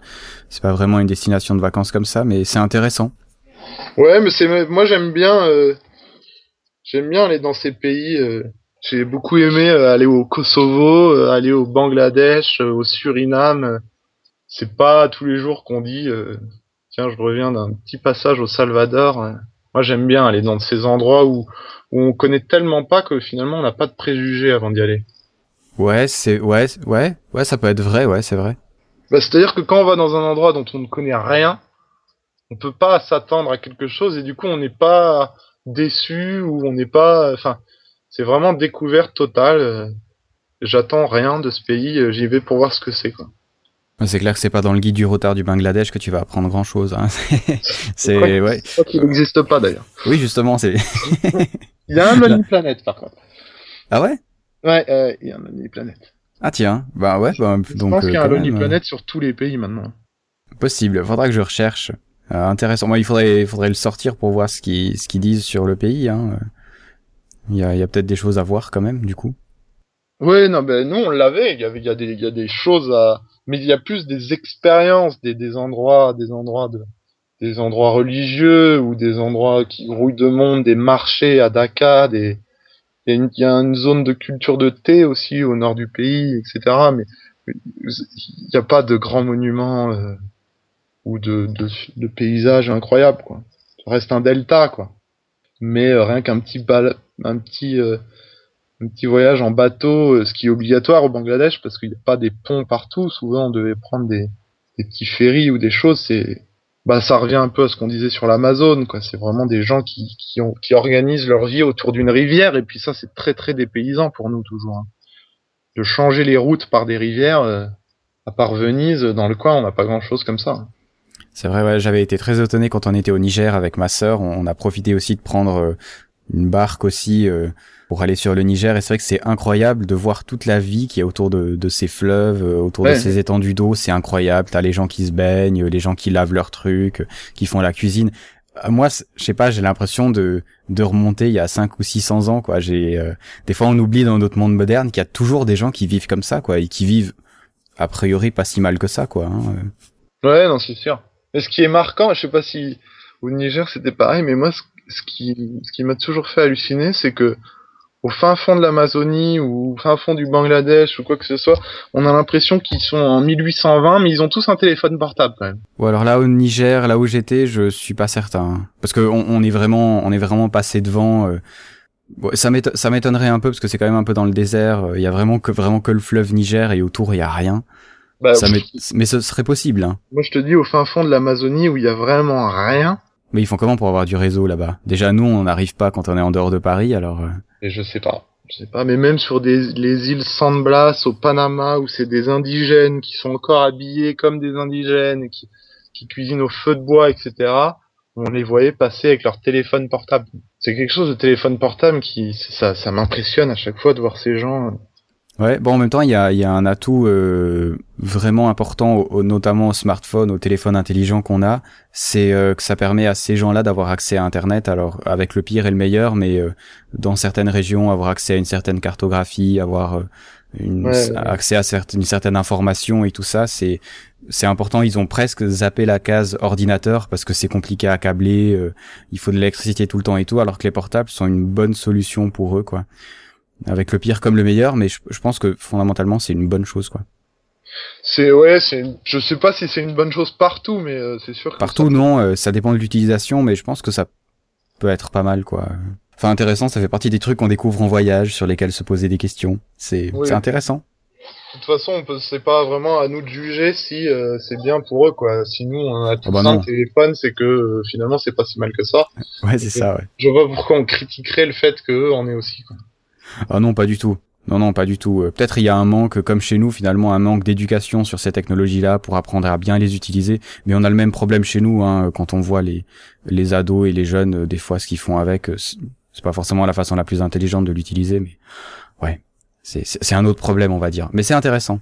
C'est pas vraiment une destination de vacances comme ça, mais c'est intéressant. Ouais, mais c'est moi j'aime bien, euh, j'aime bien aller dans ces pays. euh, J'ai beaucoup aimé aller au Kosovo, aller au Bangladesh, au Suriname. C'est pas tous les jours qu'on dit euh, tiens, je reviens d'un petit passage au Salvador. Moi, j'aime bien aller dans ces endroits où, où on connaît tellement pas que finalement on n'a pas de préjugés avant d'y aller. Ouais, c'est ouais, ouais, ouais, ça peut être vrai, ouais, c'est vrai. Bah, C'est-à-dire que quand on va dans un endroit dont on ne connaît rien, on peut pas s'attendre à quelque chose et du coup on n'est pas déçu ou on n'est pas. Enfin, c'est vraiment découverte totale. J'attends rien de ce pays, j'y vais pour voir ce que c'est. quoi. C'est clair que c'est pas dans le guide du retard du Bangladesh que tu vas apprendre grand chose. Hein. c'est Ouais. ouais. Qu'il n'existe pas d'ailleurs. Oui, justement, c'est. Il y a un Lonely Planet par contre. Ah ouais? Ouais, euh, il y a un Lonely Planet. Ah tiens, bah ouais, bah, Je donc pense euh, qu'il y a un Lonely même, euh, Planet sur tous les pays maintenant. possible. Faudra que je recherche. Euh, intéressant. Moi, il faudrait, faudrait le sortir pour voir ce qu'ils, ce qu'ils disent sur le pays. Hein. Il y a, il y a peut-être des choses à voir quand même, du coup. Oui, non, ben nous on l'avait. Il y avait, il y a des, il y a des choses à, mais il y a plus des expériences, des, des endroits, des endroits de, des endroits religieux ou des endroits qui grouillent de monde, des marchés à Dakar, des, il y, a une, zone de culture de thé aussi au nord du pays, etc. Mais il n'y a pas de grands monuments euh, ou de, de, de paysages incroyables, quoi. Ça reste un delta, quoi. Mais euh, rien qu'un petit bal, un petit euh, un petit voyage en bateau, euh, ce qui est obligatoire au Bangladesh parce qu'il n'y a pas des ponts partout. Souvent, on devait prendre des, des petits ferries ou des choses. C'est, bah, ça revient un peu à ce qu'on disait sur l'Amazon, quoi. C'est vraiment des gens qui, qui, ont, qui organisent leur vie autour d'une rivière. Et puis ça, c'est très, très dépaysant pour nous toujours. hein. De changer les routes par des rivières, euh, à part Venise, dans le coin, on n'a pas grand chose comme ça. hein. C'est vrai, ouais, j'avais été très étonné quand on était au Niger avec ma sœur. On, a profité aussi de prendre euh, une barque aussi euh, pour aller sur le Niger. Et c'est vrai que c'est incroyable de voir toute la vie qui est autour de, de ces fleuves, euh, autour de ces étendues d'eau. C'est incroyable. T'as les gens qui se baignent, les gens qui lavent leurs trucs, euh, qui font la cuisine. Euh, Moi, je sais pas, j'ai l'impression de de remonter il y a 5 ou 600 ans, quoi. J'ai euh, des fois on oublie dans notre monde moderne qu'il y a toujours des gens qui vivent comme ça, quoi, et qui vivent a priori pas si mal que ça, quoi. hein. Ouais, non, c'est sûr. Mais ce qui est marquant, je sais pas si au Niger c'était pareil, mais moi, ce, ce qui, ce qui m'a toujours fait halluciner, c'est que au fin fond de l'Amazonie ou au fin fond du Bangladesh ou quoi que ce soit, on a l'impression qu'ils sont en 1820, mais ils ont tous un téléphone portable quand même. Ou alors là au Niger, là où j'étais, je suis pas certain, parce que on, on est vraiment, on est vraiment passé devant. euh, bon, ça m'éton- ça m'étonnerait un peu parce que c'est quand même un peu dans le désert. euh, Il y a vraiment que vraiment que le fleuve Niger et autour il y a rien. Bah, Ça mais ce serait possible. Hein. moi, je te dis au fin fond de l'Amazonie où il y a vraiment rien. Mais ils font comment pour avoir du réseau là-bas? Déjà nous on n'arrive pas quand on est en dehors de Paris, alors. euh, Et je sais pas. Je sais pas, mais même sur des, les îles San Blas au Panama où c'est des indigènes qui sont encore habillés comme des indigènes qui, qui cuisinent au feu de bois, etc. On les voyait passer avec leur téléphone portable. C'est quelque chose de téléphone portable qui, ça, ça m'impressionne à chaque fois de voir ces gens. Ouais, bon en même temps il y a, y a un atout euh, vraiment important, au- au- notamment au smartphone, au téléphone intelligent qu'on a, c'est euh, que ça permet à ces gens-là d'avoir accès à Internet, alors avec le pire et le meilleur, mais euh, dans certaines régions avoir accès à une certaine cartographie, avoir euh, une, Ouais, ouais. accès à une certaine information et tout ça, c'est c'est important. Ils ont presque zappé la case ordinateur parce que c'est compliqué à câbler, euh, il faut de l'électricité tout le temps et tout, alors que les portables sont une bonne solution pour eux, quoi avec le pire comme le meilleur, mais je, je pense que fondamentalement c'est une bonne chose quoi. C'est, ouais, c'est, je sais pas si c'est une bonne chose partout, mais euh, c'est sûr que Partout ça- non, euh, ça dépend de l'utilisation, mais je pense que ça peut être pas mal quoi. Enfin intéressant, ça fait partie des trucs qu'on découvre en voyage, sur lesquels se poser des questions. C'est Oui. intéressant. De toute façon, on c'est pas vraiment à nous de juger si euh, c'est bien pour eux, quoi. Si nous, on a tout Ah bah ça, non. un téléphone, c'est que finalement, c'est pas si mal que ça. Ouais c'est ça. Ouais. Je vois pourquoi on critiquerait le fait qu'eux en aient aussi, quoi. Ah non pas du tout. Non non pas du tout. Euh, Peut-être il y a un manque comme chez nous finalement un manque d'éducation sur ces technologies-là pour apprendre à bien les utiliser. Mais on a le même problème chez nous hein, quand on voit les les ados et les jeunes euh, des fois ce qu'ils font avec. euh, c'est pas forcément la façon la plus intelligente de l'utiliser, mais ouais, c'est un autre problème on va dire. Mais c'est intéressant.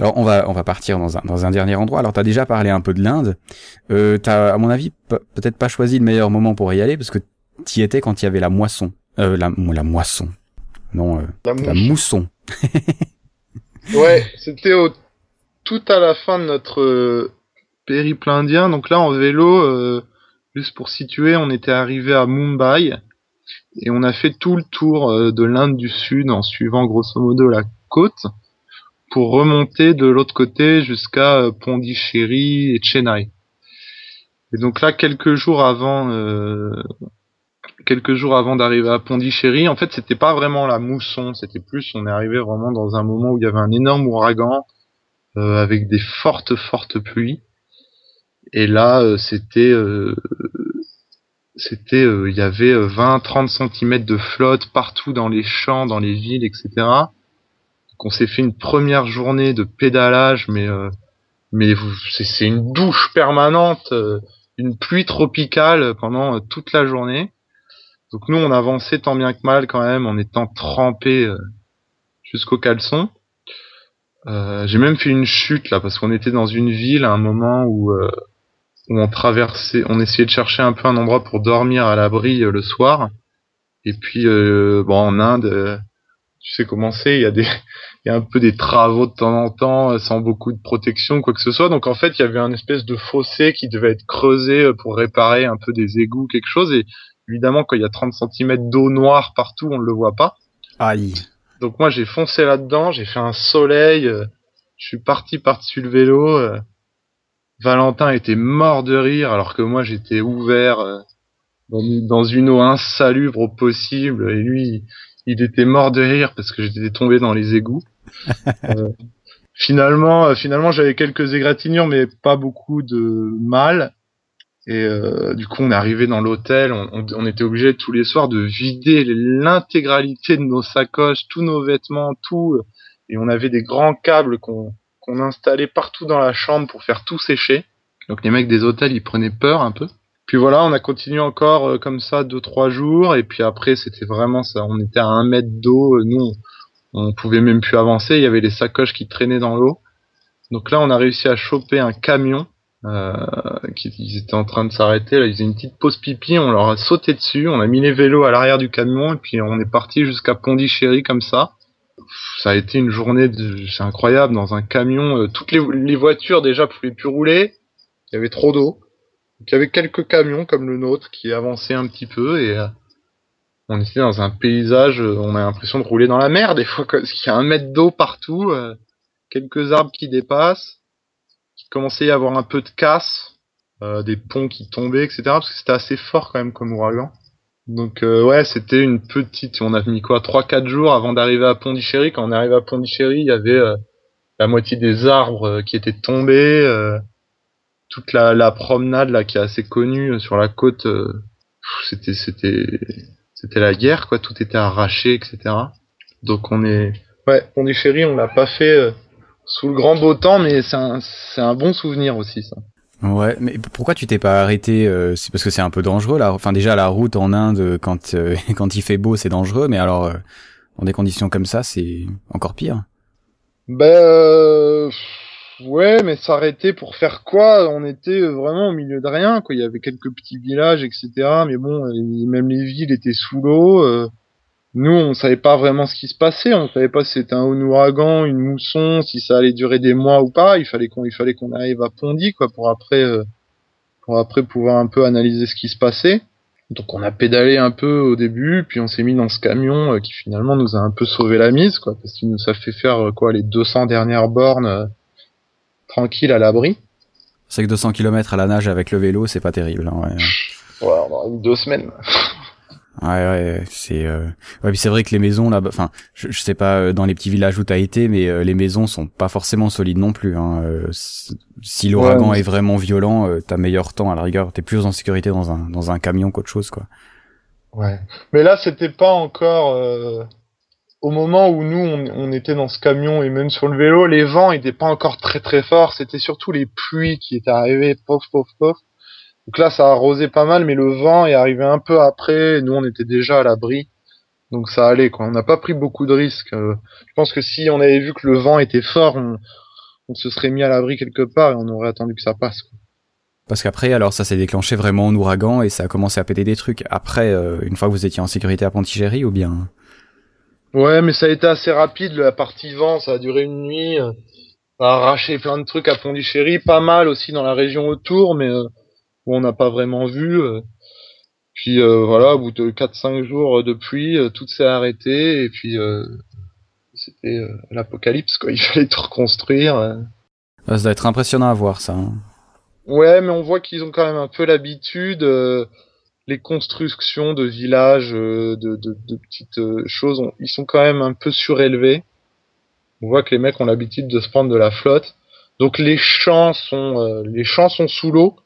Alors on va on va partir dans un dans un dernier endroit. Alors t'as déjà parlé un peu de l'Inde. Euh, t'as à mon avis pe- peut-être pas choisi le meilleur moment pour y aller parce que t'y étais quand il y avait la moisson. Euh, la la moisson. Non, euh, La mousson. Ouais, c'était tout à la fin de notre euh, périple indien. Donc là, en vélo, euh, juste pour situer, on était arrivé à Mumbai. et on a fait tout le tour de l'Inde du Sud en suivant grosso modo la côte pour remonter de l'autre côté jusqu'à Pondichéry et Chennai. Et donc là, quelques jours avant, quelques jours avant d'arriver à Pondichéry, en fait, c'était pas vraiment la mousson, c'était plus, on est arrivé vraiment dans un moment où il y avait un énorme ouragan euh, avec des fortes, fortes pluies. Et là, euh, c'était, euh, c'était, euh, il y avait 20-30 cm de flotte partout dans les champs, dans les villes, etc. Donc on s'est fait une première journée de pédalage, mais euh, mais c'est une douche permanente, euh, une pluie tropicale pendant toute la journée. Donc nous on avançait tant bien que mal quand même en étant trempés euh, jusqu'au caleçon. Euh, J'ai même fait une chute là parce qu'on était dans une ville à un moment où euh, où on traversait, on essayait de chercher un peu un endroit pour dormir à l'abri euh, le soir. Et puis euh, bon en Inde, tu sais comment c'est, il y a des il y a un peu des travaux de temps en temps sans beaucoup de protection quoi que ce soit. Donc en fait, il y avait un espèce de fossé qui devait être creusé pour réparer un peu des égouts quelque chose et évidemment quand il y a 30 cm d'eau noire partout, on ne le voit pas. Aïe. Donc moi j'ai foncé là-dedans, j'ai fait un soleil, euh, je suis parti par-dessus le vélo. euh, Valentin était mort de rire alors que moi j'étais ouvert euh, dans, une- eau insalubre au possible et lui il était mort de rire parce que j'étais tombé dans les égouts. Finalement, finalement j'avais quelques égratignures mais pas beaucoup de mal. Et euh, du coup, on est arrivé dans l'hôtel. On, on- on était obligé tous les soirs de vider l'intégralité de nos sacoches, tous nos vêtements, tout. Et on avait des grands câbles qu'on qu'on installait partout dans la chambre pour faire tout sécher. Donc les mecs des hôtels, ils prenaient peur un peu. Puis voilà, on a continué encore euh, comme ça deux trois jours. Et puis après, c'était vraiment ça. On était à un mètre d'eau. Nous, on, on pouvait même plus avancer. Il y avait les sacoches qui traînaient dans l'eau. Donc là, on a réussi à choper un camion euh, qui ils étaient en train de s'arrêter. Là, ils faisaient une petite pause pipi. On leur a sauté dessus. On a mis les vélos à l'arrière du camion et puis on est parti jusqu'à Pondichéry comme ça. Ça a été une journée, de... c'est incroyable, dans un camion. euh, toutes les, voitures déjà pouvaient plus rouler. Il y avait trop d'eau. Donc, il y avait quelques camions comme le nôtre qui avançaient un petit peu et euh, on était dans un paysage. euh, on a l'impression de rouler dans la mer des fois, parce qu'il y a un mètre d'eau partout, quelques arbres qui dépassent commençait à y avoir un peu de casse, euh, des ponts qui tombaient, etc. Parce que c'était assez fort quand même comme ouragan. Donc euh, ouais, c'était une petite. On a mis quoi, trois quatre jours avant d'arriver à Pondichéry. Quand on est arrivé à Pondichéry, il y avait euh, la moitié des arbres euh, qui étaient tombés, euh, toute la, la promenade là qui est assez connue euh, sur la côte. c'était c'était c'était la guerre quoi. Tout était arraché, etc. Donc on est ouais Pondichéry, on l'a pas fait. Euh, sous le grand beau temps, mais c'est un, c'est un bon souvenir aussi, ça. Ouais, mais pourquoi tu t'es pas arrêté euh, C'est parce que c'est un peu dangereux là. Enfin déjà la route en Inde quand euh, quand il fait beau c'est dangereux, mais alors euh, dans des conditions comme ça c'est encore pire. Ben, euh, ouais, mais s'arrêter pour faire quoi? On était vraiment au milieu de rien, quoi. Il y avait quelques petits villages, etc. Mais bon, euh, même les villes étaient sous l'eau. Nous, on savait pas vraiment ce qui se passait. On savait pas si c'était un ouragan, une mousson, si ça allait durer des mois ou pas. Il fallait qu'on, il fallait qu'on arrive à Pondy, quoi, pour après, euh, pour après pouvoir un peu analyser ce qui se passait. Donc on a pédalé un peu au début, puis on s'est mis dans ce camion euh, qui finalement nous a un peu sauvé la mise, quoi, parce qu'il nous a fait faire euh, quoi les 200 dernières bornes tranquilles à l'abri. C'est que 200 km à la nage avec le vélo c'est pas terrible. hein, ouais. Ouais, on aura eu deux semaines. Ouais, ouais, c'est. Euh... Ouais, puis c'est vrai que les maisons là, enfin, je, je sais pas euh, dans les petits villages où t'as été, mais euh, les maisons sont pas forcément solides non plus. Hein. Euh, si l'ouragan Ouais, mais- est vraiment violent, euh, t'as meilleur temps à la rigueur, t'es plus en sécurité dans un dans un camion qu'autre chose, quoi. Ouais. Mais là, c'était pas encore euh, au moment où nous on, on était dans ce camion et même sur le vélo, les vents étaient pas encore très très forts. C'était surtout les pluies qui étaient arrivées, pof pof pof. Donc là, ça arrosait pas mal, mais le vent est arrivé un peu après. et Nous, on était déjà à l'abri, donc ça allait quoi. On n'a pas pris beaucoup de risques. Euh, je pense que si on avait vu que le vent était fort, on, on se serait mis à l'abri quelque part et on aurait attendu que ça passe. Quoi. Parce qu'après, alors ça s'est déclenché vraiment en ouragan et ça a commencé à péter des trucs. Après, euh, une fois que vous étiez en sécurité à Pontichéry ou bien? Ouais, mais ça a été assez rapide, la partie vent, ça a duré une nuit. euh, Ça a arraché plein de trucs à Pondichéry, pas mal aussi dans la région autour, mais euh, où on n'a pas vraiment vu. euh. Puis euh, voilà, au bout de 4-5 jours de pluie, euh, tout s'est arrêté et puis euh, c'était euh, l'apocalypse quoi. Il fallait tout reconstruire. euh. Ah, Ça doit être impressionnant à voir ça. hein. Ouais, mais on voit qu'ils ont quand même un peu l'habitude. euh, les constructions de villages, euh, de, de, de petites euh, choses, on- ils sont quand même un peu surélevés. On voit que les mecs ont l'habitude de se prendre de la flotte. Donc les champs sont euh, les champs sont sous l'eau,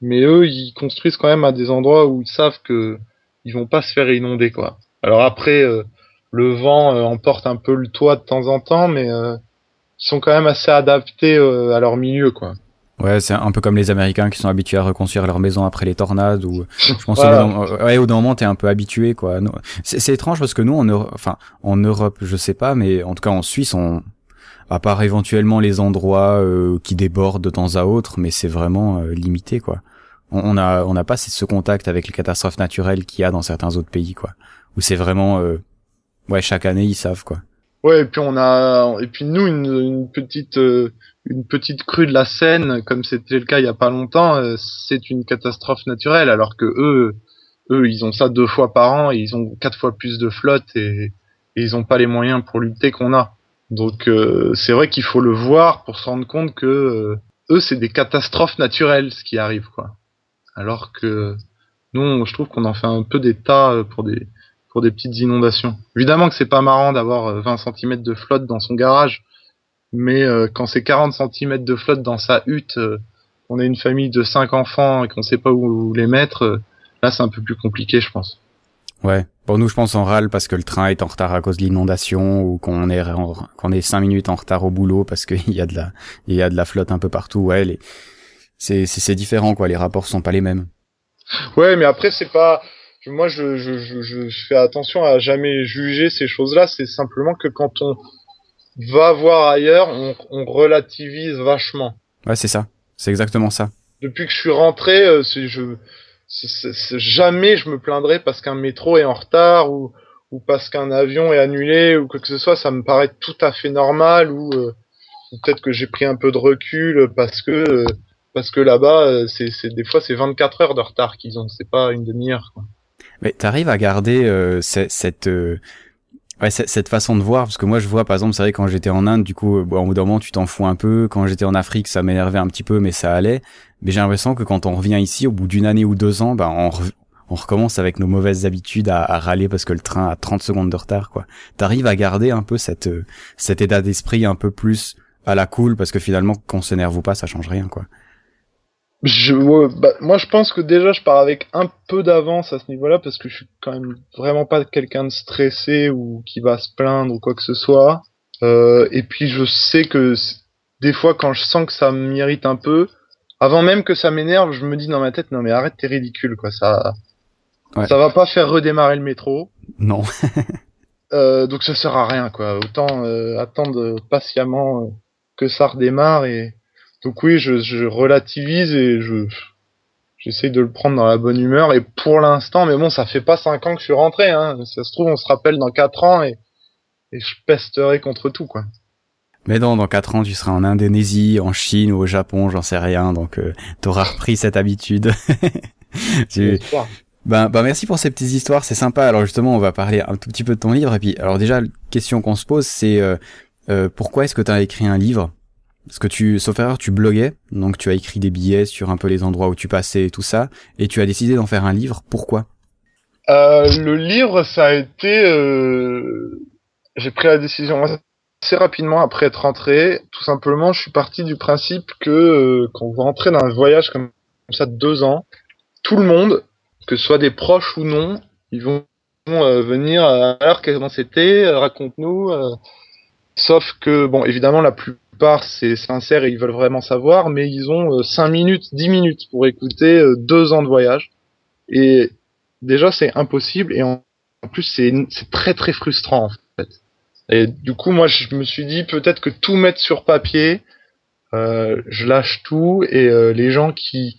mais eux ils construisent quand même à des endroits où ils savent que ils vont pas se faire inonder quoi. Alors après euh, le vent euh, emporte un peu le toit de temps en temps, mais euh, ils sont quand même assez adaptés euh, à leur milieu quoi. Ouais, c'est un peu comme les Américains qui sont habitués à reconstruire leur maison après les tornades ou je pense Voilà. au, d'un- ouais, moment t'es un peu habitué quoi. C'est étrange parce que nous en Europe, enfin en Europe je sais pas, mais en tout cas en Suisse on à part éventuellement les endroits euh, qui débordent de temps à autre, mais c'est vraiment euh, limité quoi. On, on a on n'a pas ce contact avec les catastrophes naturelles qu'il y a dans certains autres pays quoi. Où c'est vraiment euh, ouais chaque année ils savent quoi. Ouais, et puis on a, et puis nous une, une petite, euh, une petite crue de la Seine, comme c'était le cas il y a pas longtemps, euh, c'est une catastrophe naturelle, alors que eux, eux, ils ont ça deux fois par an, ils ont quatre fois plus de flotte et, et ils ont pas les moyens pour lutter qu'on a. Donc euh, c'est vrai qu'il faut le voir pour se rendre compte que euh, eux, c'est des catastrophes naturelles ce qui arrive, quoi. Alors que nous, je trouve qu'on en fait un peu des tas euh, pour des, pour des petites inondations. Évidemment que c'est pas marrant d'avoir euh, 20 cm de flotte dans son garage, mais quand c'est 40 cm de flotte dans sa hutte, on a une famille de 5 enfants et qu'on sait pas où les mettre, là c'est un peu plus compliqué, je pense. Ouais. Pour nous, je pense on râle parce que le train est en retard à cause de l'inondation ou qu'on est en- qu'on est cinq minutes en retard au boulot parce qu'il y a de la il y a de la flotte un peu partout. Ouais, les... c'est c'est c'est différent quoi. Les rapports sont pas les mêmes. Ouais, mais après c'est pas, moi je, je, je, je fais attention à jamais juger ces choses-là. C'est simplement que quand on va voir ailleurs, on, on relativise vachement. Ouais, c'est ça. C'est exactement ça. depuis que je suis rentré, euh, c'est je jamais je me plaindrai parce qu'un métro est en retard ou ou parce qu'un avion est annulé ou quoi que ce soit, ça me paraît tout à fait normal ou, euh, peut-être que j'ai pris un peu de recul parce que euh, que là-bas euh, des fois c'est 24 heures de retard qu'ils ont, c'est pas une demi-heure. Mais t'arrives à garder ce- cette ouais cette, façon de voir parce que moi je vois par exemple c'est vrai quand j'étais en Inde du coup euh, bon, au bout d'un moment tu t'en fous un peu. Quand j'étais en Afrique ça m'énervait un petit peu mais ça allait. Mais j'ai l'impression que quand on revient ici au bout d'une année ou deux ans ben on re- on recommence avec nos mauvaises habitudes à, à râler parce que le train a 30 secondes de retard quoi. T'arrives à garder un peu cette euh, cet état d'esprit un peu plus à la cool parce que finalement qu'on s'énerve ou pas ça change rien quoi Je, ouais, bah, moi, je pense que déjà, je pars avec un peu d'avance à ce niveau-là parce que je suis quand même vraiment pas quelqu'un de stressé ou qui va se plaindre ou quoi que ce soit. Euh, et puis, je sais que des fois, quand je sens que ça m'irrite un peu, avant même que ça m'énerve, je me dis dans ma tête, non mais arrête, t'es ridicule, quoi. Ça, Ouais. ça va pas faire redémarrer le métro. non Euh, donc ça sert à rien, quoi. Autant euh, attendre patiemment euh, que ça redémarre et donc oui, je, je relativise et je j'essaie de le prendre dans la bonne humeur et pour l'instant, mais bon, ça fait pas cinq ans que je suis rentré, hein. Ça se trouve, on se rappelle dans quatre ans et et je pesterai contre tout, quoi. mais non dans quatre ans tu seras en Indonésie en Chine ou au Japon j'en sais rien donc euh, t'auras repris cette habitude Tu-. Ben, ben merci pour ces petites histoires, c'est sympa. Alors justement, on va parler un tout petit peu de ton livre. Et puis, alors déjà, la question qu'on se pose, c'est euh, euh, pourquoi est-ce que tu as écrit un livre? Parce que tu, sauf erreur, tu bloguais, donc tu as écrit des billets sur un peu les endroits où tu passais et tout ça, et tu as décidé d'en faire un livre. Pourquoi? Euh, le livre, ça a été. euh, J'ai pris la décision assez rapidement après être rentré. Tout simplement, je suis parti du principe que euh, quand vous rentrez dans un voyage comme ça de deux ans, tout le monde, que ce soit des proches ou non, ils vont euh, venir. alors comment c'était Raconte-nous. euh. Sauf que bon, évidemment, la plupart c'est sincère et ils veulent vraiment savoir, mais ils ont euh, 5 minutes, 10 minutes pour écouter euh, deux ans de voyage. Et déjà c'est impossible et en, plus c'est très très frustrant. Et du coup moi je me suis dit peut-être que tout mettre sur papier, euh, je lâche tout et euh, les gens qui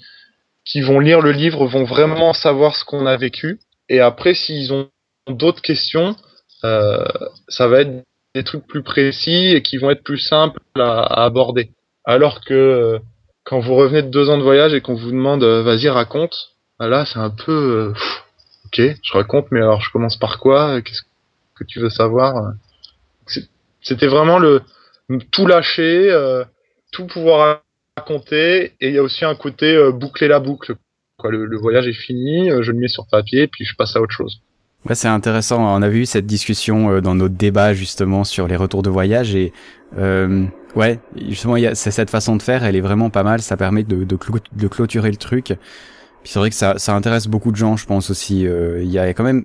qui vont lire le livre vont vraiment savoir ce qu'on a vécu. Et après s'ils ont d'autres questions, euh, ça va être des trucs plus précis et qui vont être plus simples à, aborder. Alors que euh, quand vous revenez de deux ans de voyage et qu'on vous demande euh, vas-y raconte, Ah, Là, c'est un peu. euh, ok, je raconte, mais alors je commence par quoi Qu'est-ce que tu veux savoir C'était vraiment le tout lâcher, tout pouvoir raconter, et il y a aussi un côté boucler la boucle. Quoi, le, le voyage est fini, je le mets sur papier, puis je passe à autre chose. Ouais, c'est intéressant. On avait eu cette discussion euh, dans notre débat justement sur les retours de voyage et euh, ouais, justement, a c'est cette façon de faire, elle est vraiment pas mal. Ça permet de, de, clo- de clôturer le truc. Puis c'est vrai que ça, ça intéresse beaucoup de gens, je pense aussi. Euh, Il y a quand même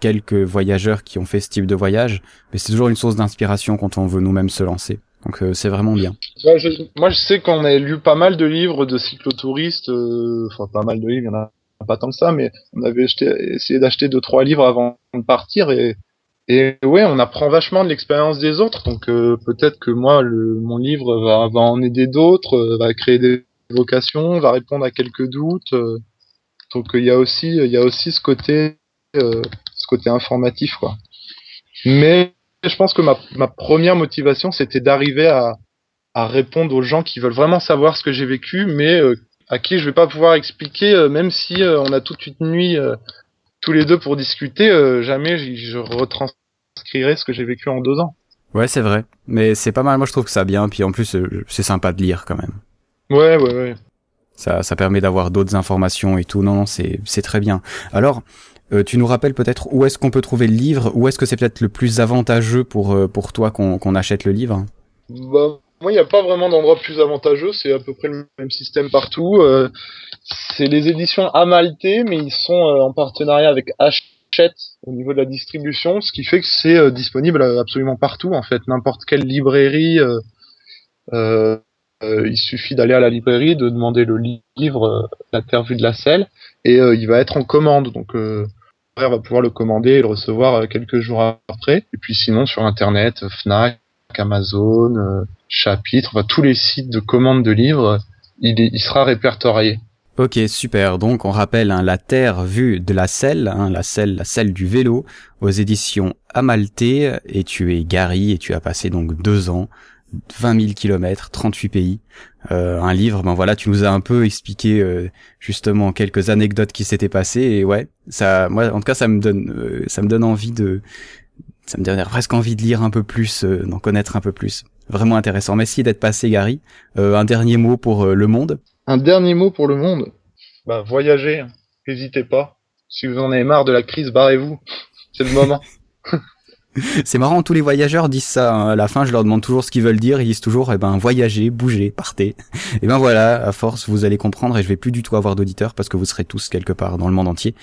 quelques voyageurs qui ont fait ce type de voyage, mais c'est toujours une source d'inspiration quand on veut nous-mêmes se lancer. Donc euh, c'est vraiment bien. Moi, je sais qu'on a lu pas mal de livres de cyclotouristes, euh, enfin pas mal de livres, il y en a pas tant que ça, mais on avait essayé d'acheter deux trois livres avant de partir et et ouais, on apprend vachement de l'expérience des autres. Donc euh, peut-être que moi, mon livre va, en aider d'autres, euh, va créer des vocations, va répondre à quelques doutes. euh. donc il y a aussi il y a aussi ce côté ce côté informatif quoi. Mais je pense que ma, ma première motivation, c'était d'arriver à à répondre aux gens qui veulent vraiment savoir ce que j'ai vécu, mais à qui je vais pas pouvoir expliquer, euh, même si euh, on a toute une nuit euh, tous les deux pour discuter, jamais je retranscrirai ce que j'ai vécu en deux ans. Ouais, c'est vrai. Mais c'est pas mal. Moi, je trouve que ça bien. Puis en plus, c'est sympa de lire quand même. Ouais, ouais, ouais. Ça, ça permet d'avoir d'autres informations et tout. Non, non, c'est, c'est très bien. Alors, euh, tu nous rappelles peut-être où est-ce qu'on peut trouver le livre? Où est-ce que c'est peut-être le plus avantageux pour, euh, pour toi qu'on, qu'on achète le livre? Bah, moi, il n'y a pas vraiment d'endroit plus avantageux, c'est à peu près le même système partout. euh, c'est les éditions Amalté, mais ils sont euh, en partenariat avec Hachette au niveau de la distribution, ce qui fait que c'est euh, disponible absolument partout, en fait. N'importe quelle librairie, il suffit d'aller à la librairie, de demander le li- livre vue de la Selle, et il va être en commande. Donc, frère va pouvoir le commander et le recevoir quelques jours après. Et puis sinon, sur Internet, Fnac, Amazon, euh, Chapitre, enfin, tous les sites de commande de livres, il, est- il sera répertorié. Ok, super. Donc, on rappelle hein, La Terre vue de la selle, hein, la selle, la selle du vélo, aux éditions Amalté. Et tu es Gary et tu as passé donc deux ans, 20 000 kilomètres, 38 pays. Euh, un livre, ben voilà, tu nous as un peu expliqué euh, justement quelques anecdotes qui s'étaient passées. Et ouais, ça, moi, en tout cas, ça me donne, euh, ça me donne envie de, ça me donne presque envie de lire un peu plus, euh, d'en connaître un peu plus. Vraiment intéressant. Merci d'être passé, Gary. Euh, un dernier mot pour euh, le monde. Un dernier mot pour le monde. Bah, voyagez, hein. n'hésitez pas. Si vous en avez marre de la crise, barrez-vous. C'est le moment. C'est marrant, tous les voyageurs disent ça. hein. À la fin, je leur demande toujours ce qu'ils veulent dire. Ils disent toujours, eh ben, voyagez, bougez, partez. Et ben voilà, à force, vous allez comprendre et je vais plus du tout avoir d'auditeurs parce que vous serez tous quelque part dans le monde entier.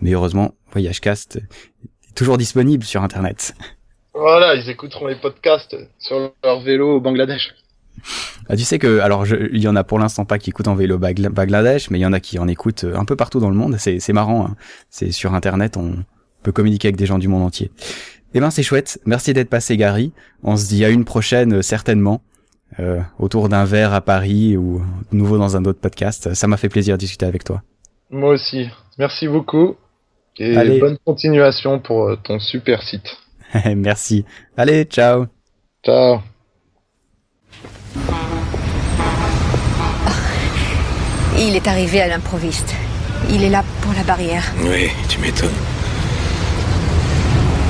Mais heureusement, VoyageCast est toujours disponible sur Internet. Voilà, ils écouteront les podcasts sur leur vélo au Bangladesh. Ah, tu sais que, alors, il y en a pour l'instant pas qui écoutent en vélo Bagla- Bangladesh, mais il y en a qui en écoutent euh, un peu partout dans le monde. C'est, c'est marrant. hein. C'est sur Internet, on peut communiquer avec des gens du monde entier. Eh ben, c'est chouette. Merci d'être passé, Gary. On se dit à une prochaine, euh, certainement, euh, autour d'un verre à Paris ou de nouveau dans un autre podcast. Ça m'a fait plaisir de discuter avec toi. Moi aussi. Merci beaucoup. Et Allez. bonne continuation pour euh, ton super site. Merci. Allez, ciao. Ciao. Il est arrivé à l'improviste. Il est là pour la barrière. Oui, tu m'étonnes.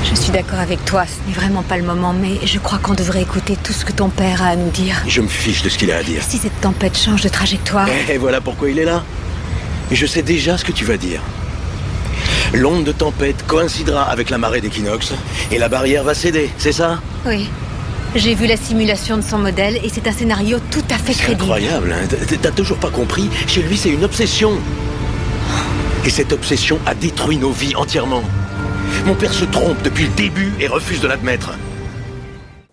Je suis d'accord avec toi, ce n'est vraiment pas le moment, mais je crois qu'on devrait écouter tout ce que ton père a à nous dire. Je me fiche de ce qu'il a à dire. Si cette tempête change de trajectoire, Et voilà pourquoi il est là. Et je sais déjà ce que tu vas dire. L'onde de tempête coïncidera avec la marée d'équinoxe et la barrière va céder, c'est ça? Oui. J'ai vu la simulation de son modèle et c'est un scénario tout à fait C'est crédible. incroyable, hein T'as toujours pas compris? Chez lui, c'est une obsession. Et cette obsession a détruit nos vies entièrement. Mon père se trompe depuis le début et refuse de l'admettre.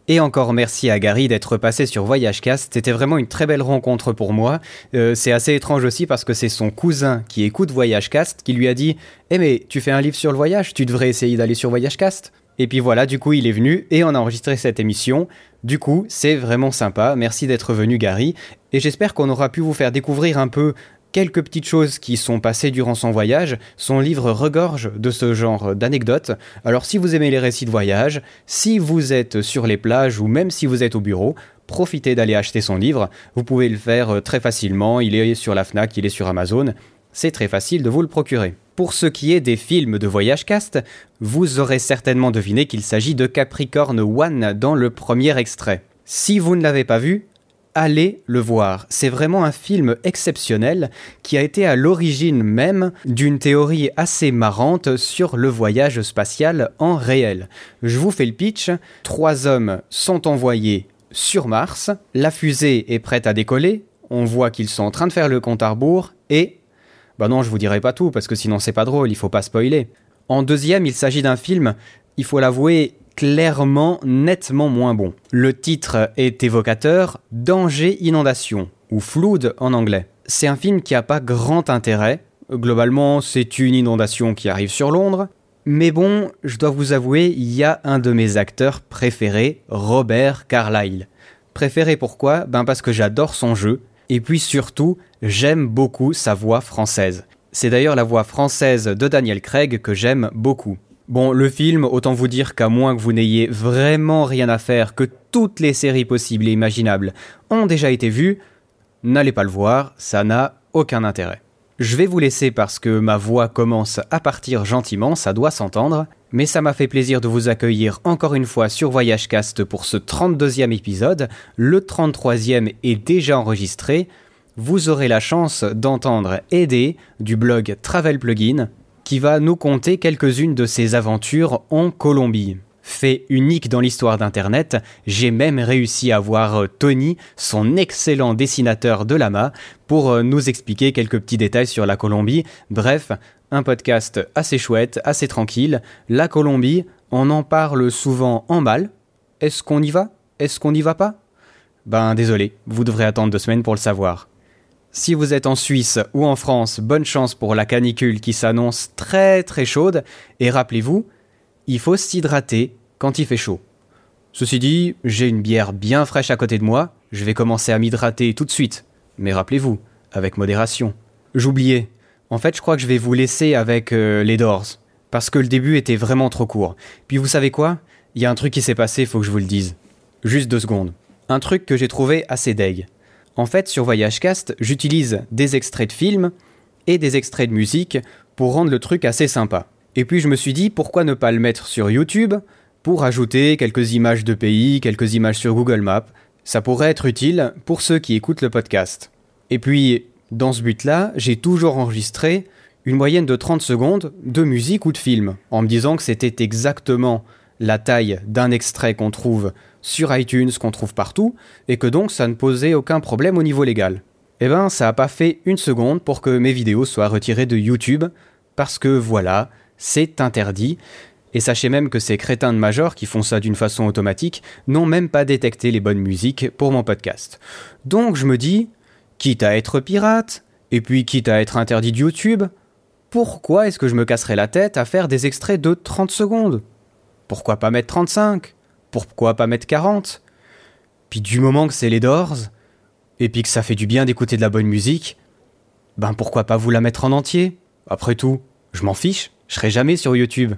Et encore merci à Gary d'être passé sur VoyageCast. C'était vraiment une très belle rencontre pour moi. Euh, c'est assez étrange aussi parce que c'est son cousin qui écoute VoyageCast qui lui a dit Eh mais tu fais un livre sur le voyage, tu devrais essayer d'aller sur VoyageCast. Et puis voilà, du coup il est venu et on a enregistré cette émission. Du coup, c'est vraiment sympa. Merci d'être venu Gary. Et j'espère qu'on aura pu vous faire découvrir un peu quelques petites choses qui sont passées durant son voyage. Son livre regorge de ce genre d'anecdotes. Alors si vous aimez les récits de voyage, si vous êtes sur les plages ou même si vous êtes au bureau, profitez d'aller acheter son livre. Vous pouvez le faire euh, très facilement. Il est sur la FNAC, il est sur Amazon. c'est très facile de vous le procurer. Pour ce qui est des films de Voyage Cast, vous aurez certainement deviné qu'il s'agit de Capricorn One dans le premier extrait. Si vous ne l'avez pas vu, allez le voir. C'est vraiment un film exceptionnel qui a été à l'origine même d'une théorie assez marrante sur le voyage spatial en réel. Je vous fais le pitch. Trois hommes sont envoyés sur Mars. La fusée est prête à décoller. On voit qu'ils sont en train de faire le compte à rebours et bah non, je vous dirai pas tout parce que sinon c'est pas drôle, il faut pas spoiler. En deuxième, il s'agit d'un film, il faut l'avouer, clairement, nettement moins bon. Le titre est évocateur, Danger Inondation, ou Flood en anglais. C'est un film qui a pas grand intérêt. Globalement, c'est une inondation qui arrive sur Londres. Mais bon, je dois vous avouer, il y a un de mes acteurs préférés, Robert Carlyle. Préféré pourquoi? Ben parce que j'adore son jeu, et puis surtout, j'aime beaucoup sa voix française. C'est d'ailleurs la voix française de Daniel Craig que j'aime beaucoup. Bon, le film, autant vous dire qu'à moins que vous n'ayez vraiment rien à faire, que toutes les séries possibles et imaginables ont déjà été vues, n'allez pas le voir, ça n'a aucun intérêt. Je vais vous laisser parce que ma voix commence à partir gentiment, ça doit s'entendre, mais ça m'a fait plaisir de vous accueillir encore une fois sur Voyage Cast pour ce 32e épisode. Le 33e est déjà enregistré. Vous aurez la chance d'entendre Eddie du blog Travel Plugin qui va nous conter quelques-unes de ses aventures en Colombie. Fait unique dans l'histoire d'Internet, j'ai même réussi à voir Tony, son excellent dessinateur de lama, pour nous expliquer quelques petits détails sur la Colombie. Bref, un podcast assez chouette, assez tranquille. La Colombie, on en parle souvent en mal. Est-ce qu'on y va? Est-ce qu'on n'y va pas? Ben désolé, vous devrez attendre deux semaines pour le savoir. Si vous êtes en Suisse ou en France, bonne chance pour la canicule qui s'annonce très très chaude. Et rappelez-vous, il faut s'hydrater quand il fait chaud. Ceci dit, j'ai une bière bien fraîche à côté de moi, je vais commencer à m'hydrater tout de suite. Mais rappelez-vous, avec modération. J'oubliais. En fait, je crois que je vais vous laisser avec euh, les Doors. Parce que le début était vraiment trop court. Puis vous savez quoi? Il y a un truc qui s'est passé, faut que je vous le dise. Juste deux secondes. Un truc que j'ai trouvé assez deg. En fait, sur VoyageCast, j'utilise des extraits de films et des extraits de musique pour rendre le truc assez sympa. Et puis je me suis dit, pourquoi ne pas le mettre sur YouTube pour ajouter quelques images de pays, quelques images sur Google Maps. Ça pourrait être utile pour ceux qui écoutent le podcast. Et puis, dans ce but-là, j'ai toujours enregistré une moyenne de 30 secondes de musique ou de film, en me disant que c'était exactement la taille d'un extrait qu'on trouve sur iTunes, qu'on trouve partout, et que donc ça ne posait aucun problème au niveau légal. Eh ben, ça a pas fait une seconde pour que mes vidéos soient retirées de YouTube, parce que voilà, c'est interdit. Et sachez même que ces crétins de major qui font ça d'une façon automatique n'ont même pas détecté les bonnes musiques pour mon podcast. Donc je me dis, quitte à être pirate, et puis quitte à être interdit de YouTube, pourquoi est-ce que je me casserais la tête à faire des extraits de 30 secondes? Pourquoi pas mettre 35 Pourquoi pas mettre 40 Puis du moment que c'est les Doors, et puis que ça fait du bien d'écouter de la bonne musique, ben pourquoi pas vous la mettre en entier? Après tout, je m'en fiche, je serai jamais sur YouTube.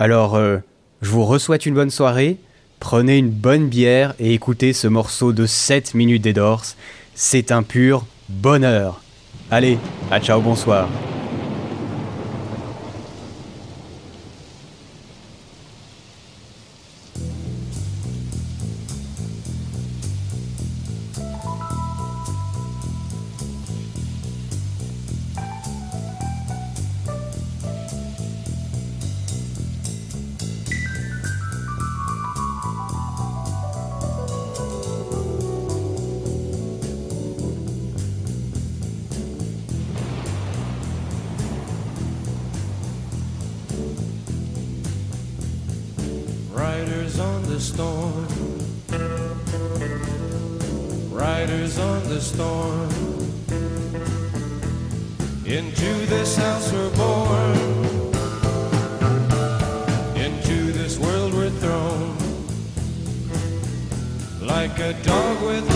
Alors, euh, je vous re-souhaite une bonne soirée, prenez une bonne bière et écoutez ce morceau de 7 minutes des Doors. C'est un pur bonheur. Allez, à ciao, bonsoir. Like a dog without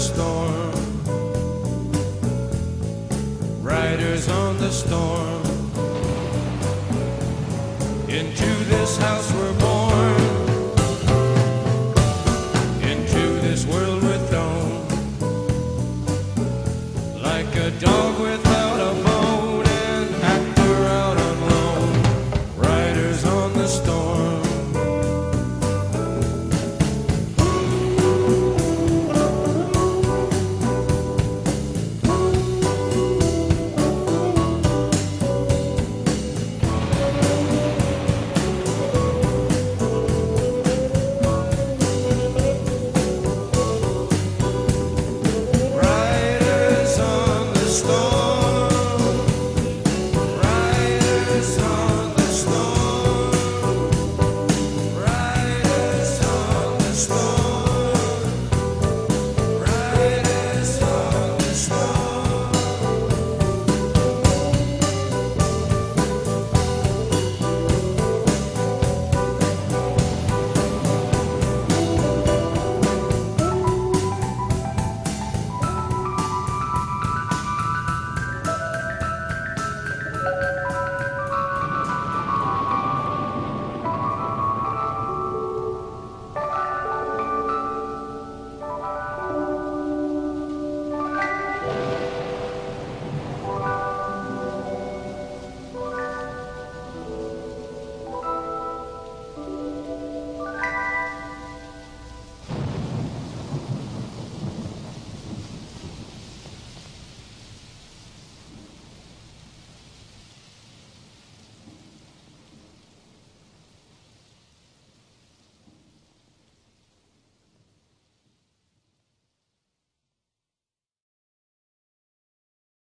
Riders